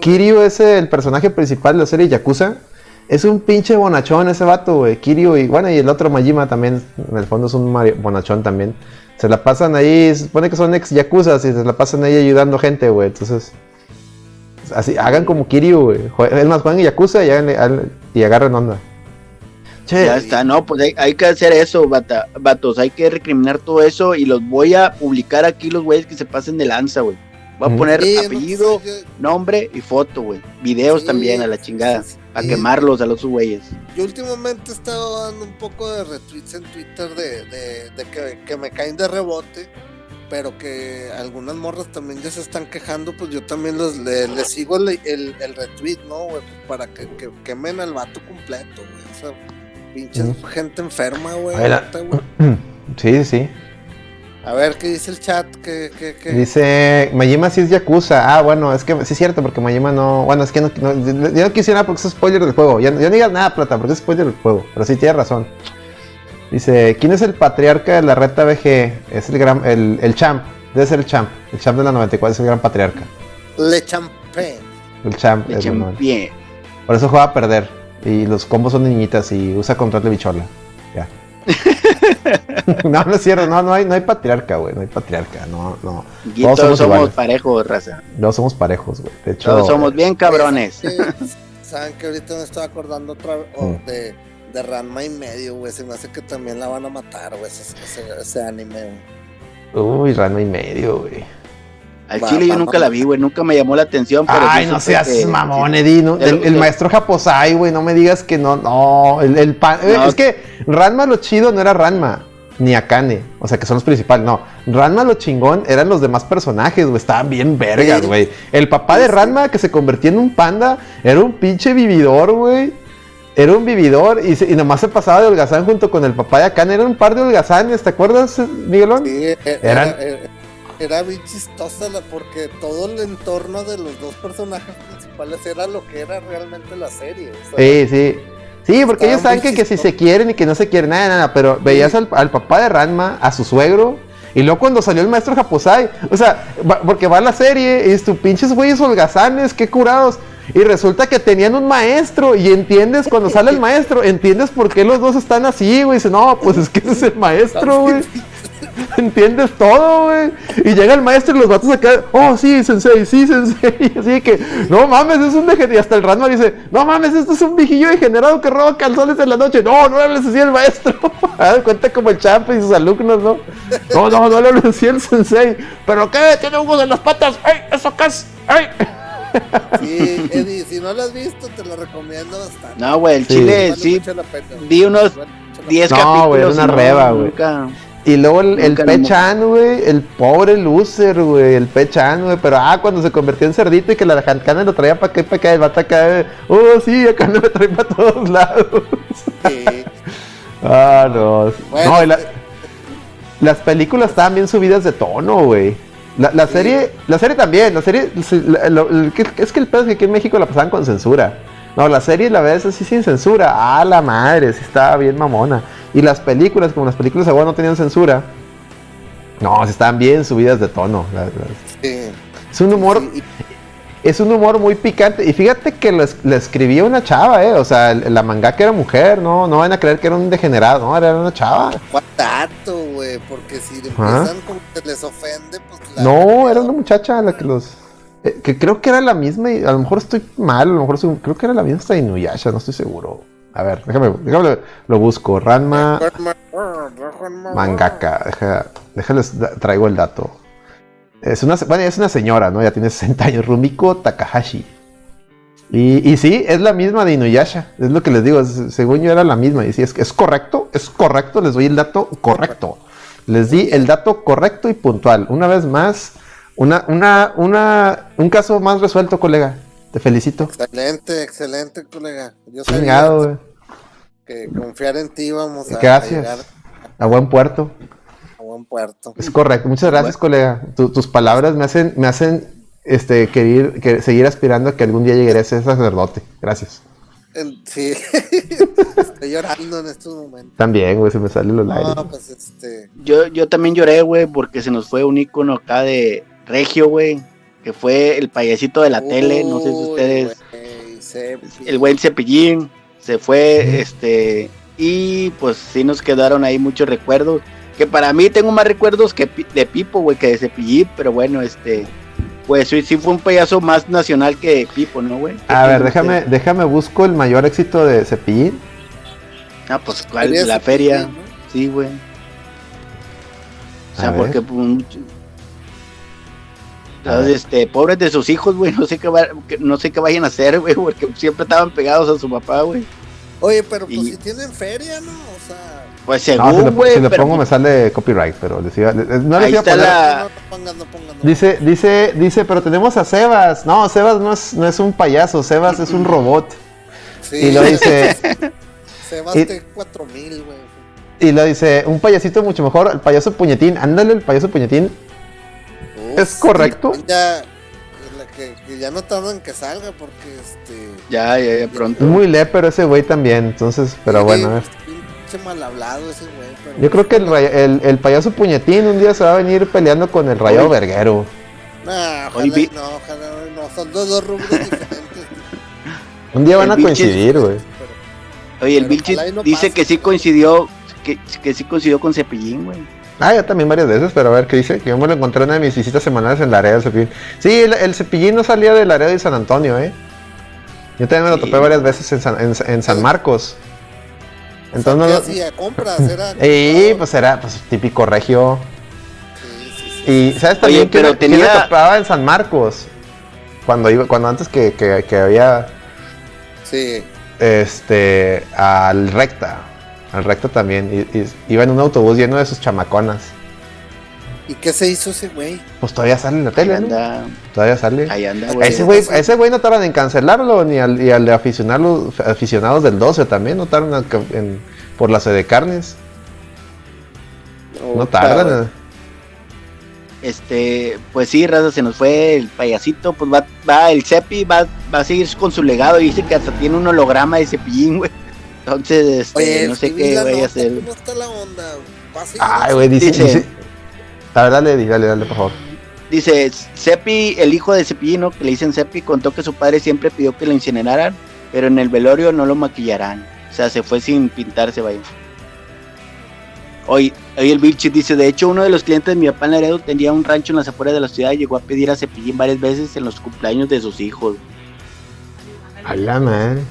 Kiryu es el personaje principal de la serie Yakuza. Es un pinche bonachón ese vato, güey. Kiryu y bueno, y el otro Majima también, en el fondo es un bonachón también. Se la pasan ahí, se supone que son ex Yakuza y se la pasan ahí ayudando gente, güey. Entonces, así, hagan como Kiryu, güey. Es más, juegan Yakuza y, y agarren onda ya está, no, pues hay, que hacer eso, bata, vatos, hay que recriminar todo eso y los voy a publicar aquí los güeyes que se pasen de lanza, güey. Voy a poner apellido, nombre y foto, güey. Videos también a la chingada. a quemarlos a los güeyes. Yo últimamente he estado dando un poco de retweets en Twitter de, de, que, me caen de rebote, pero que algunas morras también ya se están quejando, pues yo también los, les sigo el, el, retweet, ¿no, güey? Para que, quemen al vato completo, güey. O sea, Pinches gente enferma, güey. Sí, sí. A ver, ¿qué dice el chat? ¿Qué, qué, qué? Dice, Majima sí es Yakuza. Ah, bueno, es que sí es cierto, porque Majima no... Bueno, es que no, yo no quisiera porque es spoiler del juego. Ya, no digas nada, Plata, porque es spoiler del juego. Pero sí, tiene razón. Dice, ¿quién es el patriarca de la reta BG? Es el gran... El, el champ. Debe ser el champ. El champ de la 94 es el gran patriarca. Le Champé. El champ. Le Champé. Por eso juega a perder. Y los combos son de niñitas y usa control de bichola. Ya. no, no es cierto, no, no hay, no hay patriarca, güey, no hay patriarca, no, no. todos somos, parejos, raza. No somos parejos, güey. De hecho, todos somos bien cabrones. Saben que ahorita me estoy acordando otra vez mm. de, de Ranma y medio, güey. Se me hace que también la van a matar, güey, ese, ese, anime, Uy, Ranma y medio, güey. Al chile yo nunca la vi, güey, nunca me llamó la atención. Pero Ay, no seas mamón, Eddie. el, maestro Japosai, güey, no me digas que no, no. El, el Es que Ranma lo chido no era Ranma, ni Akane, o sea, que son los principales, no. Ranma lo chingón eran los demás personajes, güey, estaban bien vergas, güey. El papá de Ranma que se convertía en un panda era un pinche vividor, güey. Era un vividor y, y, nomás se pasaba de holgazán junto con el papá de Akane. Era un par de holgazanes, ¿te acuerdas, Miguelón? Sí, e, Eran era bien chistosa porque todo el entorno de los dos personajes principales era lo que era realmente la serie. sí, sí. Sí, porque ellos saben que, que, si se quieren y que no se quieren, nada, nada, pero veías al, papá de Ranma, a su suegro Y luego cuando salió el maestro Japosai, o sea, porque va la serie, y tu pinches güeyes holgazanes, qué curados. Y resulta que tenían un maestro, y entiendes, cuando sale el maestro, entiendes por qué los dos están así, güey. Dice, no, pues es que ese es el maestro, güey. ¿Entiendes todo, güey? Y llega el maestro y los vatos acá, oh, sí, sensei, sí, sensei. Así que, no mames, es un degenerado. Y hasta el Ranma dice, no mames, esto es un viejillo degenerado que roba calzones en la noche. No, no hables así el maestro. Cuenta como el champ y sus alumnos, ¿no? No, no, no le hables así el sensei. ¿Pero qué? ¿Tiene huevos en las patas? ¡Ay, eso qué es! ¡Ay! Sí, Eddie, si no lo has visto, te lo recomiendo bastante. No, güey, el chile, sí. Vi unos 10 capítulos. No, güey, era una reba, güey. Y luego el, el Pechan, güey, el pobre loser, güey, el Pechan, güey, pero ah, cuando se convirtió en cerdito y que la jancana lo traía para qué, para acá, el vato acá, oh, sí, acá no me trae para todos lados. Sí. ah, no. no, y la, las películas estaban bien subidas de tono, güey. La, la serie, la serie también, la serie, es que el pedo es que aquí en México la pasaban con censura. No, la serie la ves así sin censura. Ah, la madre, sí estaba bien mamona. Y las películas, como las películas de no tenían censura, no, estaban bien subidas de tono. Es un humor. Es un humor muy picante. Y fíjate que le escribía una chava, ¿eh? O sea, la mangaka era mujer, ¿no? No van a creer que era un degenerado, ¿no? Era una chava. tanto, güey? Porque si empiezan como que les ofende, pues. no, era una muchacha la que los. Eh, que creo que era la misma, y a lo mejor estoy mal, a lo mejor creo que era la misma hasta Inuyasha, no estoy seguro. A ver, déjame, déjame lo busco. Ranma Mangaka. déjales, traigo el dato. Es una, bueno, es una señora, ¿no? Ya tiene 60 años. Rumiko Takahashi. Y, y, sí, es la misma de Inuyasha. Es lo que les digo. según yo era la misma. Y sí, es, es correcto, es correcto. Les doy el dato correcto. Les di el dato correcto y puntual. Una vez más, una, una, una, un caso más resuelto, colega. Te felicito. Excelente, excelente, colega. Yo Chingado, que confiar en ti vamos a Gracias. A, buen puerto. A buen puerto. Es correcto. Muchas gracias, colega. tus palabras me hacen, me hacen este, querer, que, seguir aspirando a que algún día llegue a ser sacerdote. Gracias. Sí, estoy llorando en estos momentos. También, güey, se me sale los no, Pues este... yo, yo también lloré, güey, porque se nos fue un icono acá de Regio, güey, que fue el payasito de la tele, no sé si ustedes... el buen cepillín, se fue, este, y pues sí nos quedaron ahí muchos recuerdos, que para mí tengo más recuerdos que de Pipo, güey, que de cepillín, pero bueno, este... Pues sí, sí fue un payaso más nacional que Pipo, ¿no, güey? A ver, déjame, déjame busco el mayor éxito de Cepillín. Ah, pues ¿cuál? La feria. Sí, güey. O sea, porque pues, este, pobres de sus hijos, güey, no sé qué no sé qué vayan a hacer, güey, porque siempre estaban pegados a su papá, güey. Oye, pero pues si tienen feria, ¿no? O sea. Pues según, güey. si, le, pongo me sale copyright, pero les iba, no les iba a poner. dice, dice, dice, pero tenemos a Sebas. No, Sebas no es, no es un payaso, Sebas es un robot. Sí. Y lo dice. Sebas T 4000, güey. Y lo dice, un payasito mucho mejor, el payaso puñetín. Ándale, el payaso puñetín ¿Es correcto? Ya, que, ya no tardan en que salga porque este. Ya, ya, ya pronto. Muy pero ese güey también, entonces, pero bueno. Mal hablado ese güey. Yo creo que el, el, payaso puñetín un día se va a venir peleando con el rayado verguero. Nah, ojalá, no, ojalá no, son dos, dos rubros diferentes. un día van a coincidir, güey. Oye, el Vilchis dice que sí coincidió, que, que sí coincidió con Cepillín, güey. Ah, yo también varias veces, pero a ver qué dice. Que yo me lo encontré en una de mis visitas semanales en la área del cepillín. Sí, el, cepillín no salía del área de San Antonio, ¿eh? Yo también me lo topé varias veces en San, en, San Marcos. Entonces no lo... hacía? ¿Compras? ¿Era Sí, pues era pues, típico regio. Sí, sí, y ¿sabes también Oye, pero que, tenía... me topaba en San Marcos? Cuando iba, cuando antes que, que, que había... Sí. Este, al recta al recto también. Y, iba en un autobús lleno de sus chamaconas. ¿Y qué se hizo ese güey? Pues todavía sale en la tele. Anda. Todavía sale. Ahí anda, güey. Ese güey, ese güey no tardan en cancelarlo, ni al, y al de aficionados, aficionados del 12 también, no tardan en, por la sede de carnes. No, tardan. Este, pues sí, raza, se nos fue el payasito, pues va, va el Cepi, va, va a seguir con su legado y dice que hasta tiene un holograma de cepillín, güey. Entonces, este, no sé qué voy a hacer. ¿Cómo está la onda? Ay, güey, dice, A ver, dale, dale, dale, por favor. Dice, Sepi, el hijo de Cepillino, que le dicen Sepi, contó que su padre siempre pidió que lo incineraran, pero en el velorio no lo maquillarán. O sea, se fue sin pintarse, vaya. Hoy, hoy el Birchit dice, de hecho, uno de los clientes de mi papá en Laredo tenía un rancho en las afueras de la ciudad y llegó a pedir a Cepillín varias veces en los cumpleaños de sus hijos. A la madre.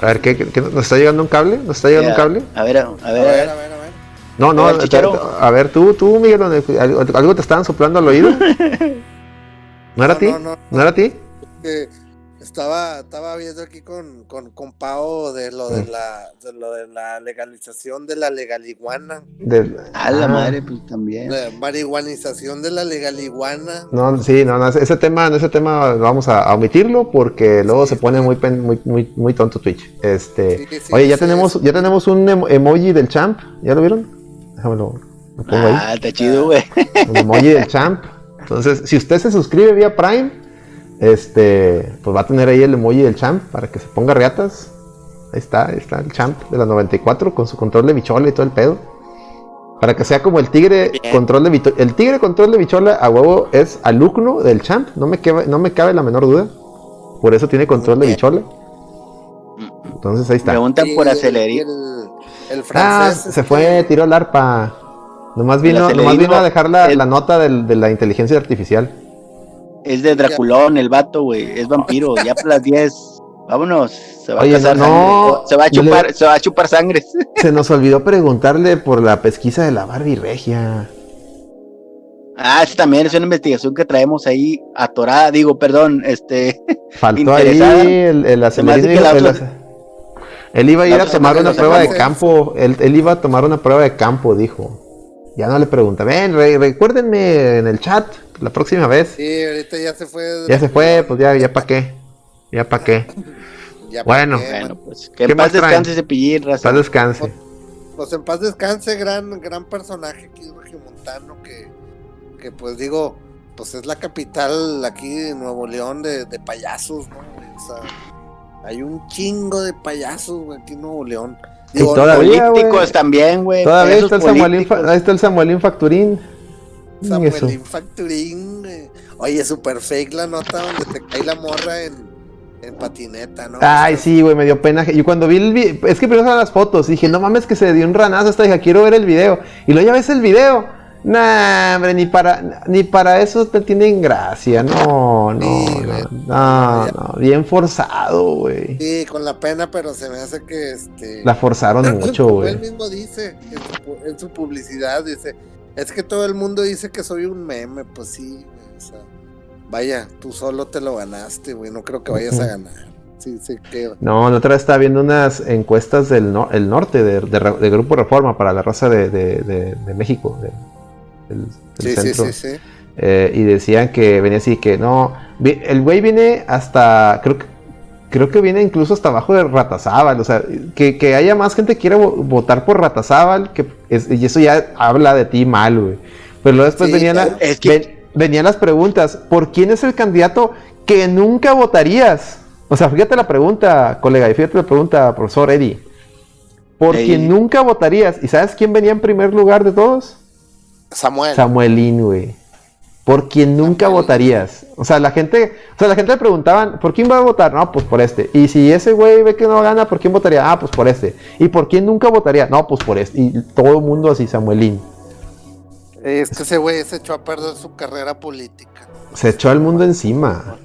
A ver, ¿qué, qué, nos está llegando un cable? ¿Nos está llegando un cable? A ver, a ver, a ver. A ver, a ver. No, no, a ver, a ver tú, tú, Miguel, ¿algo te estaban soplando al oído? ¿No era a ti? No, ¿No era a ti? estaba, estaba viendo aquí con, con, con Pau de lo de, mm. la, de lo de la legalización de la legaliguana. De, a la madre, pues también. La marihuanización de la legaliguana. No, sí, no, no, ese tema, ese tema vamos a, omitirlo porque luego se pone muy, muy, muy, muy tonto Twitch. Este, oye, ya tenemos, ya tenemos un emoji del champ, ¿ya lo vieron? Déjamelo, lo pongo ah, está chido, güey. Un emoji del champ. Entonces, si usted se suscribe vía Prime, este, pues va a tener ahí el emoji del champ para que se ponga reatas. Ahí está, ahí está el champ de la 94 con su control de bichola y todo el pedo. Para que sea como el tigre control de bichola. El tigre control de bichola a huevo es alumno del champ, no me, cabe, no me cabe la menor duda. Por eso tiene control de bichola. Entonces ahí está. Preguntan por acelerar. El, ah, se fue, tiró el arpa. Nomás vino, nomás vino a dejar la, la nota del, de la inteligencia artificial. Es de Draculón, el vato, güey. Es vampiro. ya por las 10. Vámonos. Se va a casar no, Se va a chupar, se va a chupar sangre. Se nos olvidó preguntarle por la pesquisa de la Barbie Regia. Ah, sí, también es una investigación que traemos ahí atorada, digo, perdón, este. Faltó ahí el, el él iba a ir a tomar una prueba de campo. Él, él, iba a tomar una prueba de campo, dijo. Ya no le pregunta. Ven, recuérdenme en el chat la próxima vez. Sí, ahorita ya se fue. Ya se fue, pues ya, ya para qué. Ya para qué. bueno, bueno, pues que en paz descanse ese pillín, Paz descanse. Pues, pues, en paz descanse, gran, gran personaje aquí Montano que, que pues digo, pues es la capital aquí de Nuevo León de, de payasos, ¿no? O sea, hay un chingo de payasos aquí en Nuevo León. Digo, políticos también, güey. Todavía está el, Samuelín, ahí está el Samuelín Facturín. Samuelín Facturín, Oye, super fake la nota donde te cae la morra en, en patineta, ¿no? Ay, sí, güey, me dio pena. Y cuando vi el video, es que primero las fotos, dije, no mames que se dio un ranazo, hasta dije, quiero ver el video. Y luego ya ves el video. Nah, hombre, ni para, ni para eso te tienen gracia, no, no, no, no, bien forzado, güey. Sí, con la pena, pero se me hace que este. La forzaron mucho, güey. Él mismo dice en su, publicidad, dice, es que todo el mundo dice que soy un meme, pues sí, güey, o sea, vaya, tú solo te lo ganaste, güey, no creo que vayas a ganar. Sí, sí, que... No, la otra vez estaba viendo unas encuestas del el norte, de, de, Grupo Reforma para la raza de, de México, centro. Eh, y decían que venía así que no, el güey viene hasta, creo que creo que viene incluso hasta abajo de Ratazábal, o sea, que, haya más gente que quiera votar por Ratazábal, que y eso ya habla de ti mal, güey. Pero luego después venían, venían las preguntas, ¿por quién es el candidato que nunca votarías? O sea, fíjate la pregunta, colega, y fíjate la pregunta, profesor Eddie. ¿Por quién nunca votarías? ¿Y sabes quién venía en primer lugar de todos? Samuel. Samuelín, güey. Por quien nunca votarías. O sea, la gente, o sea, la gente le preguntaban, ¿por quién va a votar? No, pues por este. Y si ese güey ve que no gana, ¿por quién votaría? Ah, pues por este. ¿Y por quién nunca votaría? No, pues por este. Y todo el mundo así, Samuelín. Es que ese güey se echó a perder su carrera política. Se echó al mundo encima.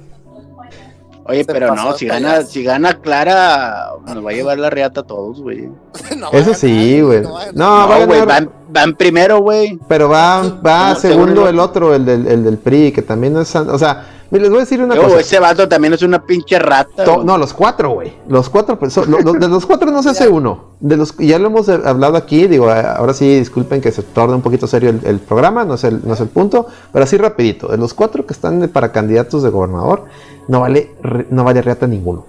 Oye, pero no, si gana, si gana Clara, nos va a llevar la reata a todos, güey. Eso sí, güey. No, güey, van, primero, güey. Pero va, va segundo el otro, el del, el del PRI, que también no es. O sea, les voy a decir una cosa. Ese vato también es una pinche rata. no, los cuatro, güey. Los cuatro, pues, de los cuatro no se hace uno. De los, ya lo hemos hablado aquí, digo, ahora sí, disculpen que se torne un poquito serio el, programa, no es el, no es el punto, pero así rapidito. De los cuatro que están para candidatos de gobernador, no vale, no vale reata ninguno.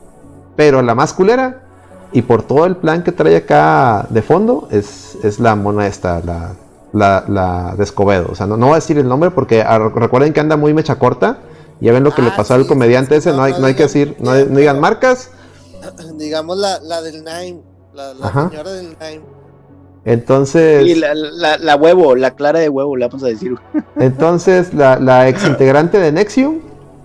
Pero la más culera, y por todo el plan que trae acá de fondo, es, es la mona esta, la, la, la de Escobedo. O sea, no, no voy a decir el nombre porque ah, recuerden que anda muy mecha corta. Ya ven lo que le ah, pasó al comediante ese, no hay, no hay que decir, no, digan marcas. Digamos la, la del Nine, la, señora del Nine. Entonces. Y la, la, huevo, la clara de huevo, le vamos a decir. Entonces, la, la ex integrante de Nexium,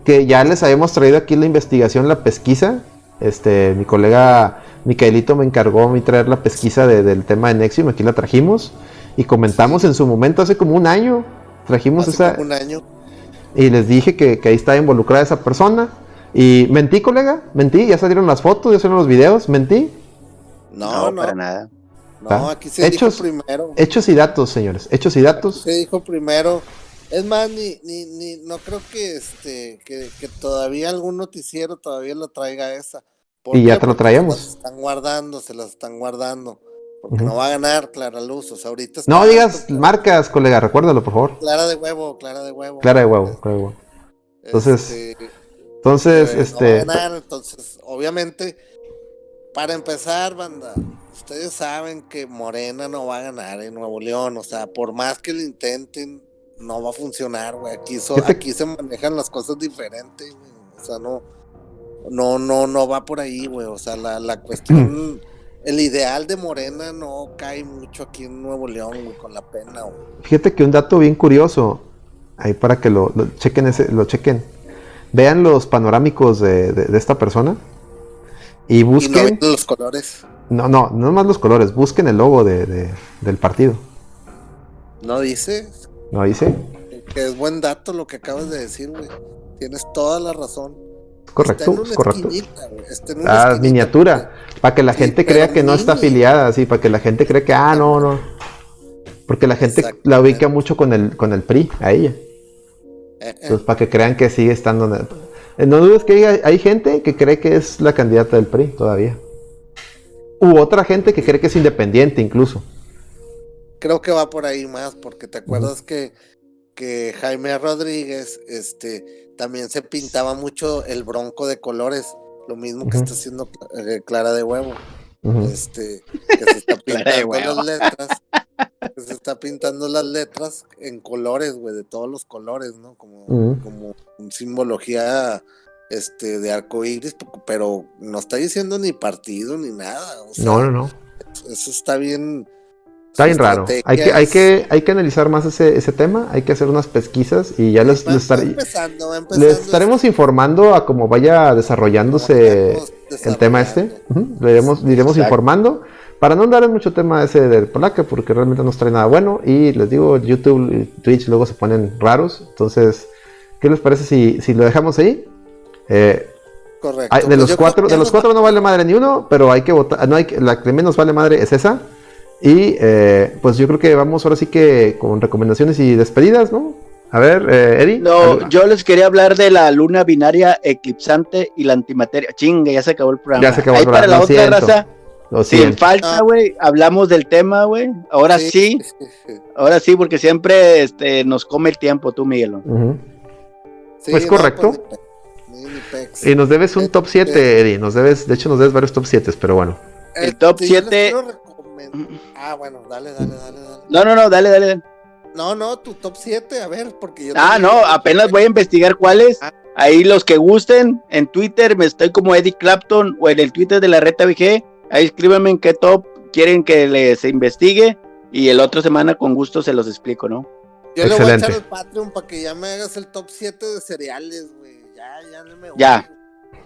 que ya les habíamos traído aquí la investigación, la pesquisa. Este, mi colega Micaelito me encargó a mí traer la pesquisa del tema de Nexium, aquí la trajimos. Y comentamos en su momento, hace como un año, trajimos esa. un año. Y les dije que, que ahí estaba involucrada esa persona. Y mentí, colega, mentí, ya salieron las fotos, ya salieron los videos, mentí. No, no, para nada. No, aquí se hechos, dijo primero. Hechos y datos, señores. Hechos y datos. Se dijo primero. Es más, ni, ni, ni, no creo que este, que, que todavía algún noticiero todavía lo traiga esa. Y ya te lo traíamos. Se las están guardando, se las están guardando. Porque no va a ganar Clara Luz. O sea, ahorita No digas marcas, colega, recuérdalo, por favor. Clara de huevo, Clara de huevo. Clara de huevo, clara de huevo. Entonces, este, entonces, este. No va a ganar, entonces, obviamente, para empezar, banda, ustedes saben que Morena no va a ganar en Nuevo León. O sea, por más que lo intenten, no va a funcionar, güey. Aquí, aquí se manejan las cosas diferentes, güey. O sea, no, no, no, no va por ahí, güey. O sea, la, la cuestión el ideal de Morena no cae mucho aquí en Nuevo León, güey, con la pena, güey. Fíjate que un dato bien curioso, ahí para que lo, chequen, ese, lo chequen. Vean los panorámicos de, esta persona y busquen. no los colores. No, no, no más los colores, busquen el logo de, del partido. ¿No dice? ¿No dice? Que es buen dato lo que acabas de decir, güey. Tienes toda la razón. Correcto, correcto. Ah, miniatura. Para que la gente crea que no está afiliada, sí, para que la gente crea que, ah, no, no. Porque la gente la ubica mucho con el, con el PRI, a ella. Eh, eh. Entonces, para que crean que sigue estando. Eh, no dudes que hay, hay, gente que cree que es la candidata del PRI todavía. U otra gente que cree que es independiente, incluso. Creo que va por ahí más, porque te acuerdas que, que Jaime Rodríguez, este también se pintaba mucho el bronco de colores, lo mismo que está haciendo eh, Clara de Huevo. Este, que se está pintando las letras, que se está pintando las letras en colores, güey, de todos los colores, ¿no? Como, como simbología este de arco iris, pero no está diciendo ni partido ni nada. no, no, no. Eso está bien Está bien raro. Hay que, hay, que, hay que analizar más ese, ese tema, hay que hacer unas pesquisas y ya les, les, estaremos informando a cómo vaya desarrollándose el tema este. le iremos, informando para no andar en mucho tema ese del polaca porque realmente no trae nada bueno y les digo, YouTube y Twitch luego se ponen raros. Entonces, ¿qué les parece si, si lo dejamos ahí? Eh, Correcto. de pues los cuatro, de los cuatro no vale madre ni uno, pero hay que votar, no hay la que menos vale madre es esa. Y eh, pues yo creo que vamos ahora sí que con recomendaciones y despedidas, ¿no? A ver, eh, Eddie. No, yo les quería hablar de la luna binaria eclipsante y la antimateria. Chinga, ya se acabó el programa. Ya se acabó el programa. para la otra raza. Sin falta, güey, hablamos del tema, güey. Ahora sí, ahora sí, porque siempre este, nos come el tiempo, tú, Miguel. pues correcto. Pues, y nos debes un top 7, este Eddie. Nos debes, de hecho, nos debes varios top 7, pero bueno. El top 7. Ah, bueno, dale, dale, dale, dale. No, no, no, dale, dale. No, no, tu top 7, a ver, porque yo. Ah, no, apenas voy a investigar cuáles. Ah. Ahí los que gusten, en Twitter me estoy como Eddie Clapton o en el Twitter de la Reta VG. Ahí escríbanme en qué top quieren que les investigue y el otro semana con gusto se los explico, ¿no? Yo le voy a echar el Patreon para que ya me hagas el top 7 de cereales, güey. Ya, ya no me voy. Ya.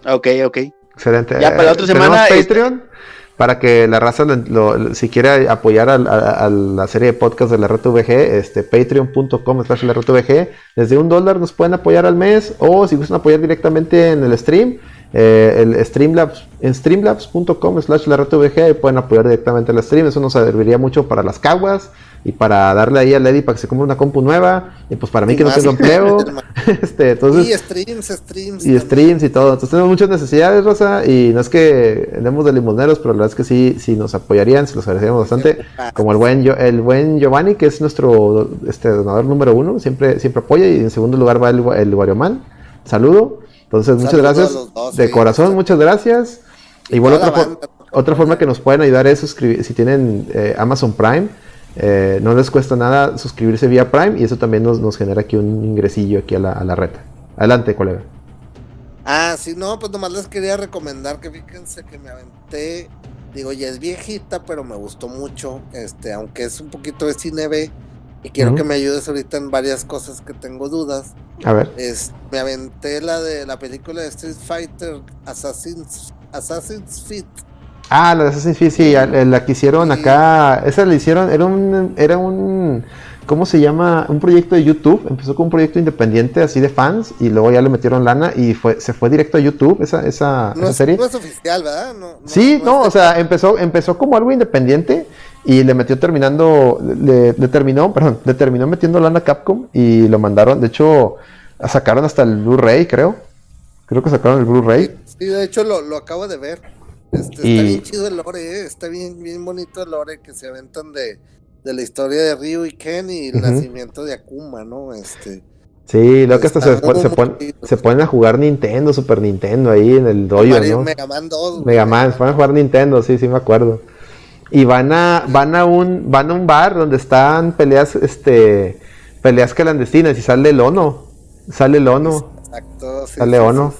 Ok, ok. Excelente. Ya para la otra semana. Patreon? Para que la raza, si quiere apoyar a, la serie de podcast de la Red VG, este, patreon.com slash la VG, desde un dólar nos pueden apoyar al mes, o si gustan apoyar directamente en el stream, eh, el Streamlabs, en streamlabs.com slash la VG, pueden apoyar directamente al stream, eso nos serviría mucho para las caguas, y para darle ahí a Lady para que se compre una compu nueva, y pues para mí que no tengo empleo, este, entonces... Y streams, streams. Y streams y todo, entonces tenemos muchas necesidades, Rosa, y no es que demos de limoneros, pero la verdad es que sí, sí nos apoyarían, se los agradeceríamos bastante, como el buen, el buen Giovanni, que es nuestro este, donador número uno, siempre, siempre apoya, y en segundo lugar va el, el Guarioman, saludo, entonces muchas gracias, de corazón, muchas gracias, igual otra, otra forma que nos pueden ayudar es suscribir, si tienen eh, Amazon Prime, eh, no les cuesta nada suscribirse vía Prime y eso también nos, genera aquí un ingresillo aquí a la, a reta. Adelante, colega. Ah, sí, no, pues nomás les quería recomendar que fíjense que me aventé digo, ya es viejita, pero me gustó mucho, este, aunque es un poquito de cine B, y quiero que me ayudes ahorita en varias cosas que tengo dudas. A ver. Es, me aventé la de la película de Street Fighter Assassin's, Assassin's Feet. Ah, la de Assassin's Creed, sí, la que hicieron acá, esa la hicieron, era un, era un, ¿cómo se llama? Un proyecto de YouTube, empezó con un proyecto independiente así de fans y luego ya le metieron lana y fue, se fue directo a YouTube esa, esa, serie. No es oficial, ¿verdad? No, sí, no, o sea, empezó, empezó como algo independiente y le metió terminando, le, terminó, perdón, le terminó metiendo lana a Capcom y lo mandaron, de hecho, sacaron hasta el Blu-ray, creo. Creo que sacaron el Blu-ray. Sí, de hecho lo, lo acabo de ver. Este, está bien chido el lore, ¿eh? está bien, bien bonito el lore que se aventan de, de la historia de Ryu y Ken y el nacimiento de Akuma, ¿no? Este. Sí, lo que hasta se, se, ponen a jugar Nintendo, Super Nintendo ahí en el dojo, ¿no? Mega Man 2. Mega Man, se ponen a jugar Nintendo, sí, sí me acuerdo. Y van a, van a un, van a un bar donde están peleas, este, peleas clandestinas y sale el Ono. Sale el Ono. Exacto, sí, Sale Ono.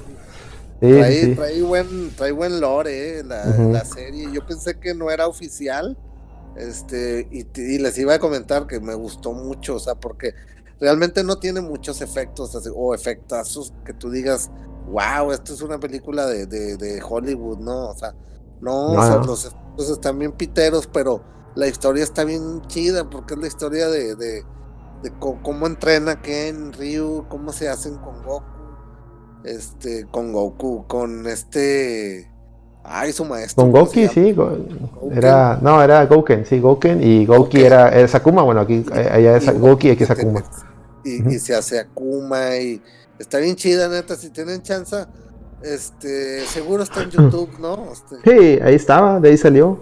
Trae, trae, buen, trae buen lore, eh, la, la serie. Yo pensé que no era oficial este, y, les iba a comentar que me gustó mucho, o sea, porque realmente no tiene muchos efectos o efectazos que tú digas, wow, esto es una película de, de, Hollywood, ¿no? O sea, no, los efectos están bien piteros, pero la historia está bien chida porque es la historia de, de, cómo entrena Ken, Ryu, cómo se hacen con Goku, este, con Goku, con este Ay, su maestro. Con Goki, sí. Era, no, era Goken, sí, Goken. Y Goki era, Sakuma. Bueno, aquí eh, allá es Goki y aquí es Sakuma. Y, se hace Akuma. Y está bien chida, neta. Si tienen chance, este, seguro está en YouTube, ¿no? Este. Sí, ahí estaba, de ahí salió.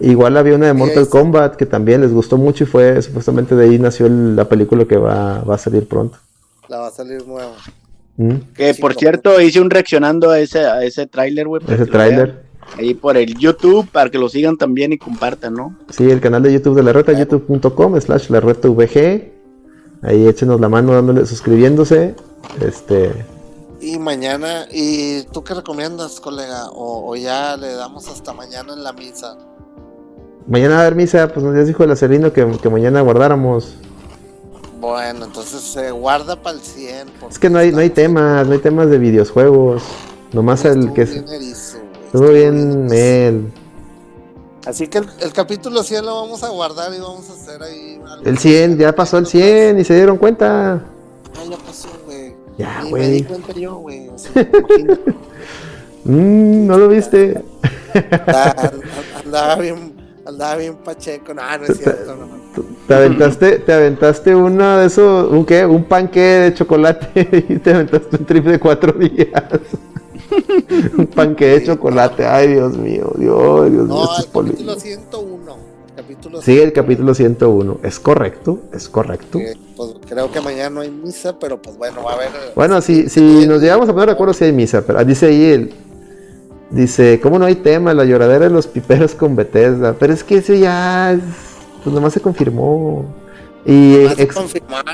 Igual había una de Mortal Kombat que también les gustó mucho y fue supuestamente de ahí nació la película que va, va a salir pronto. La va a salir nueva. Mm. Que por cierto, hice un reaccionando a ese, a ese tráiler, güey. Ese tráiler. Ahí por el YouTube, para que lo sigan también y compartan, ¿no? Sí, el canal de YouTube de la reta, youtube.com slash la reta VG. Ahí échenos la mano dándole, suscribiéndose. Este. Y mañana, ¿y tú qué recomiendas, colega? O, ya le damos hasta mañana en la misa. Mañana va a haber misa, pues nos dijo el acerino que, que mañana guardáramos. Bueno, entonces se guarda para el 100. Es que no hay, no hay temas, no hay temas de videojuegos. Nomás el que es. Todo bien, Mel. Así que el, capítulo 100 lo vamos a guardar y vamos a hacer ahí. El 100, ya pasó el 100 y se dieron cuenta. Ah, ya pasó, güey. Ya, güey. Me di cuenta yo, güey. mm, no lo viste. andaba bien Andaba bien pacheco, no, no es cierto, no. Te aventaste, te aventaste uno de esos, un qué, un panque de chocolate y te aventaste un trip de cuatro días. un panque de chocolate, ay Dios mío, Dios, Dios mío. No, el capítulo 101. Capítulo sí, el capítulo 101. Es correcto, es correcto. pues, creo que mañana no hay misa, pero pues bueno, va a haber. Bueno, si, si nos llegamos a poner de acuerdo, si hay misa, pero dice ahí el, Dice, ¿cómo no hay tema? La lloradera de los piperos con Bethesda. Pero es que eso ya, pues nomás se confirmó. Y ex...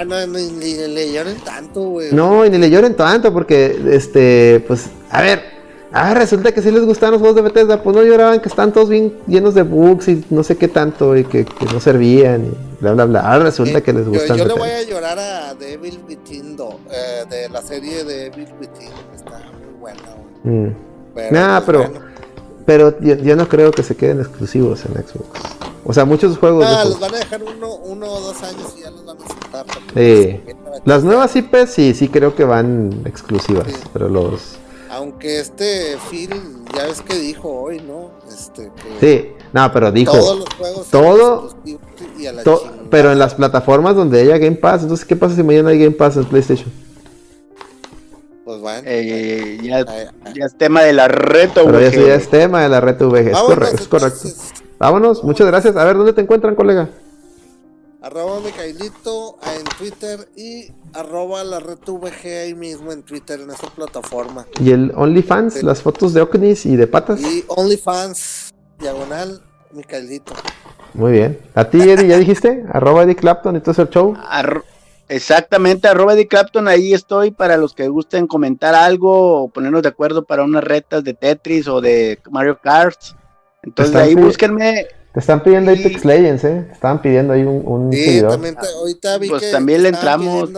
no, ni, le lloren tanto, güey. No, y ni le lloren tanto porque, este, pues, a ver, ah, resulta que sí les gustaban los juegos de Bethesda, pues no lloraban que están todos bien llenos de bugs y no sé qué tanto y que, no servían y bla, bla, bla. Ahora resulta que les gustan. Yo, yo le voy a llorar a Devil Within, eh, de la serie de Devil Within, está muy buena, güey. Mm. Pero, pero, pero yo, no creo que se queden exclusivos en Xbox. O sea, muchos juegos. Ah, los van a dejar uno, uno o dos años y ya los van a soltar. Sí. Las nuevas IP sí, sí creo que van exclusivas, pero los. Aunque este Phil, ya ves que dijo hoy, ¿no? Este, sí, no, pero dijo. Todos los juegos. Todo. pero en las plataformas donde haya Game Pass, entonces, ¿qué pasa si mañana hay Game Pass en PlayStation? Pues bueno. Eh, ya, ya, es tema de la reto Pero ya es tema de la reto VG. Es, correcto, es correcto. Vámonos, muchas gracias. A ver, ¿dónde te encuentran, colega? Arroba Micailito en Twitter y arroba la reto VG ahí mismo en Twitter, en esa plataforma. ¿Y el OnlyFans? Las fotos de Oknis y de patas. Y OnlyFans, diagonal, Micailito. Muy bien. ¿A ti, Eddie, ya dijiste? Arroba Eddie Clapton y todo el show. Exactamente, arroba de Clapton, ahí estoy para los que gusten comentar algo o ponernos de acuerdo para unas retas de Tetris o de Mario Kart. Entonces ahí búsquenme. Te están pidiendo Apex Legends, ¿eh? Te estaban pidiendo ahí un, un sí, seguidor. También ahorita vi pues que también le entramos.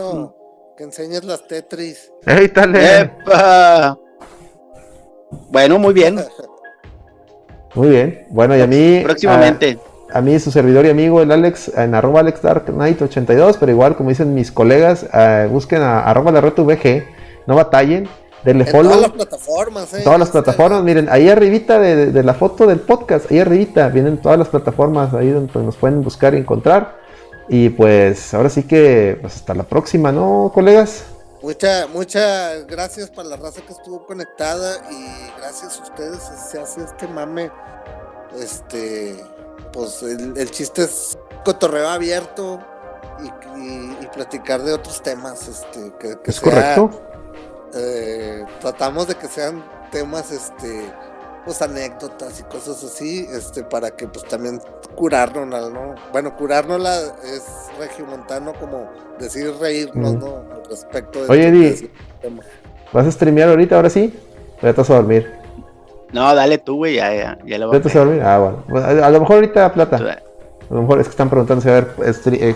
Que enseñes las Tetris. ¡Ey, dale! ¡Epa! Bueno, muy bien. Muy bien. Bueno, y a mí. Próximamente. A, a, mí, su servidor y amigo, el Alex, en arroba AlexDarkKnight82, pero igual, como dicen mis colegas, uh, busquen a arroba la VG, no batallen, denle en follow. todas las plataformas, eh. Todas las plataformas, miren, ahí arribita de, de, de, la foto del podcast, ahí arribita, vienen todas las plataformas, ahí donde nos pueden buscar y encontrar. Y pues ahora sí que, pues hasta la próxima, ¿no, colegas? Muchas, muchas gracias para la raza que estuvo conectada y gracias a ustedes se hace este mame. Este, pues el, el chiste es cotorreo abierto y, y, y, platicar de otros temas. Este, que, que es sea, correcto. Eh, tratamos de que sean temas, este, pues anécdotas y cosas así, este, para que pues también curárnosla, ¿no? Bueno, curárnosla es regiomontano como decir reírnos, mm. ¿no? Respecto de Oye, Eddie, ¿vas a streamear ahorita ahora sí? ¿O ya te vas a dormir? No, dale tú, güey, ya, ya, ya lo voy a ¿Ya te vas a dormir? Ah, bueno. A, a, lo mejor ahorita, Plata. A lo mejor es que están preguntando si va a haber stream,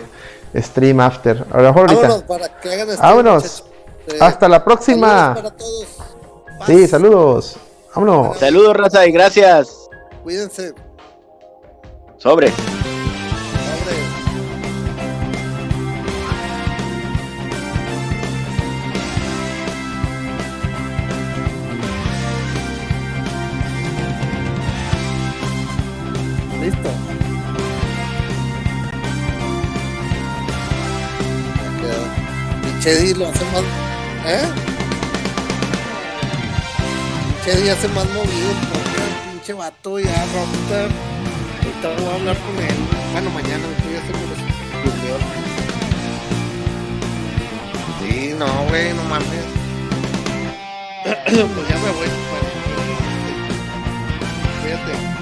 eh, stream after. A lo mejor ahorita. Vámonos, para que hagan stream, Vámonos. Eh, Hasta la próxima. Saludos para todos. Sí, saludos. Vámonos. Saludos, raza, y gracias. Cuídense. Sobre. ¿Qué lo hace más? ¿Eh? ¿Qué hace más movido? Porque el pinche vato ya, ahorita, ahorita voy a hablar con él. Bueno, mañana, tú ya se me Sí, no, güey, no mames. pues ya me voy, pues. Cuídate.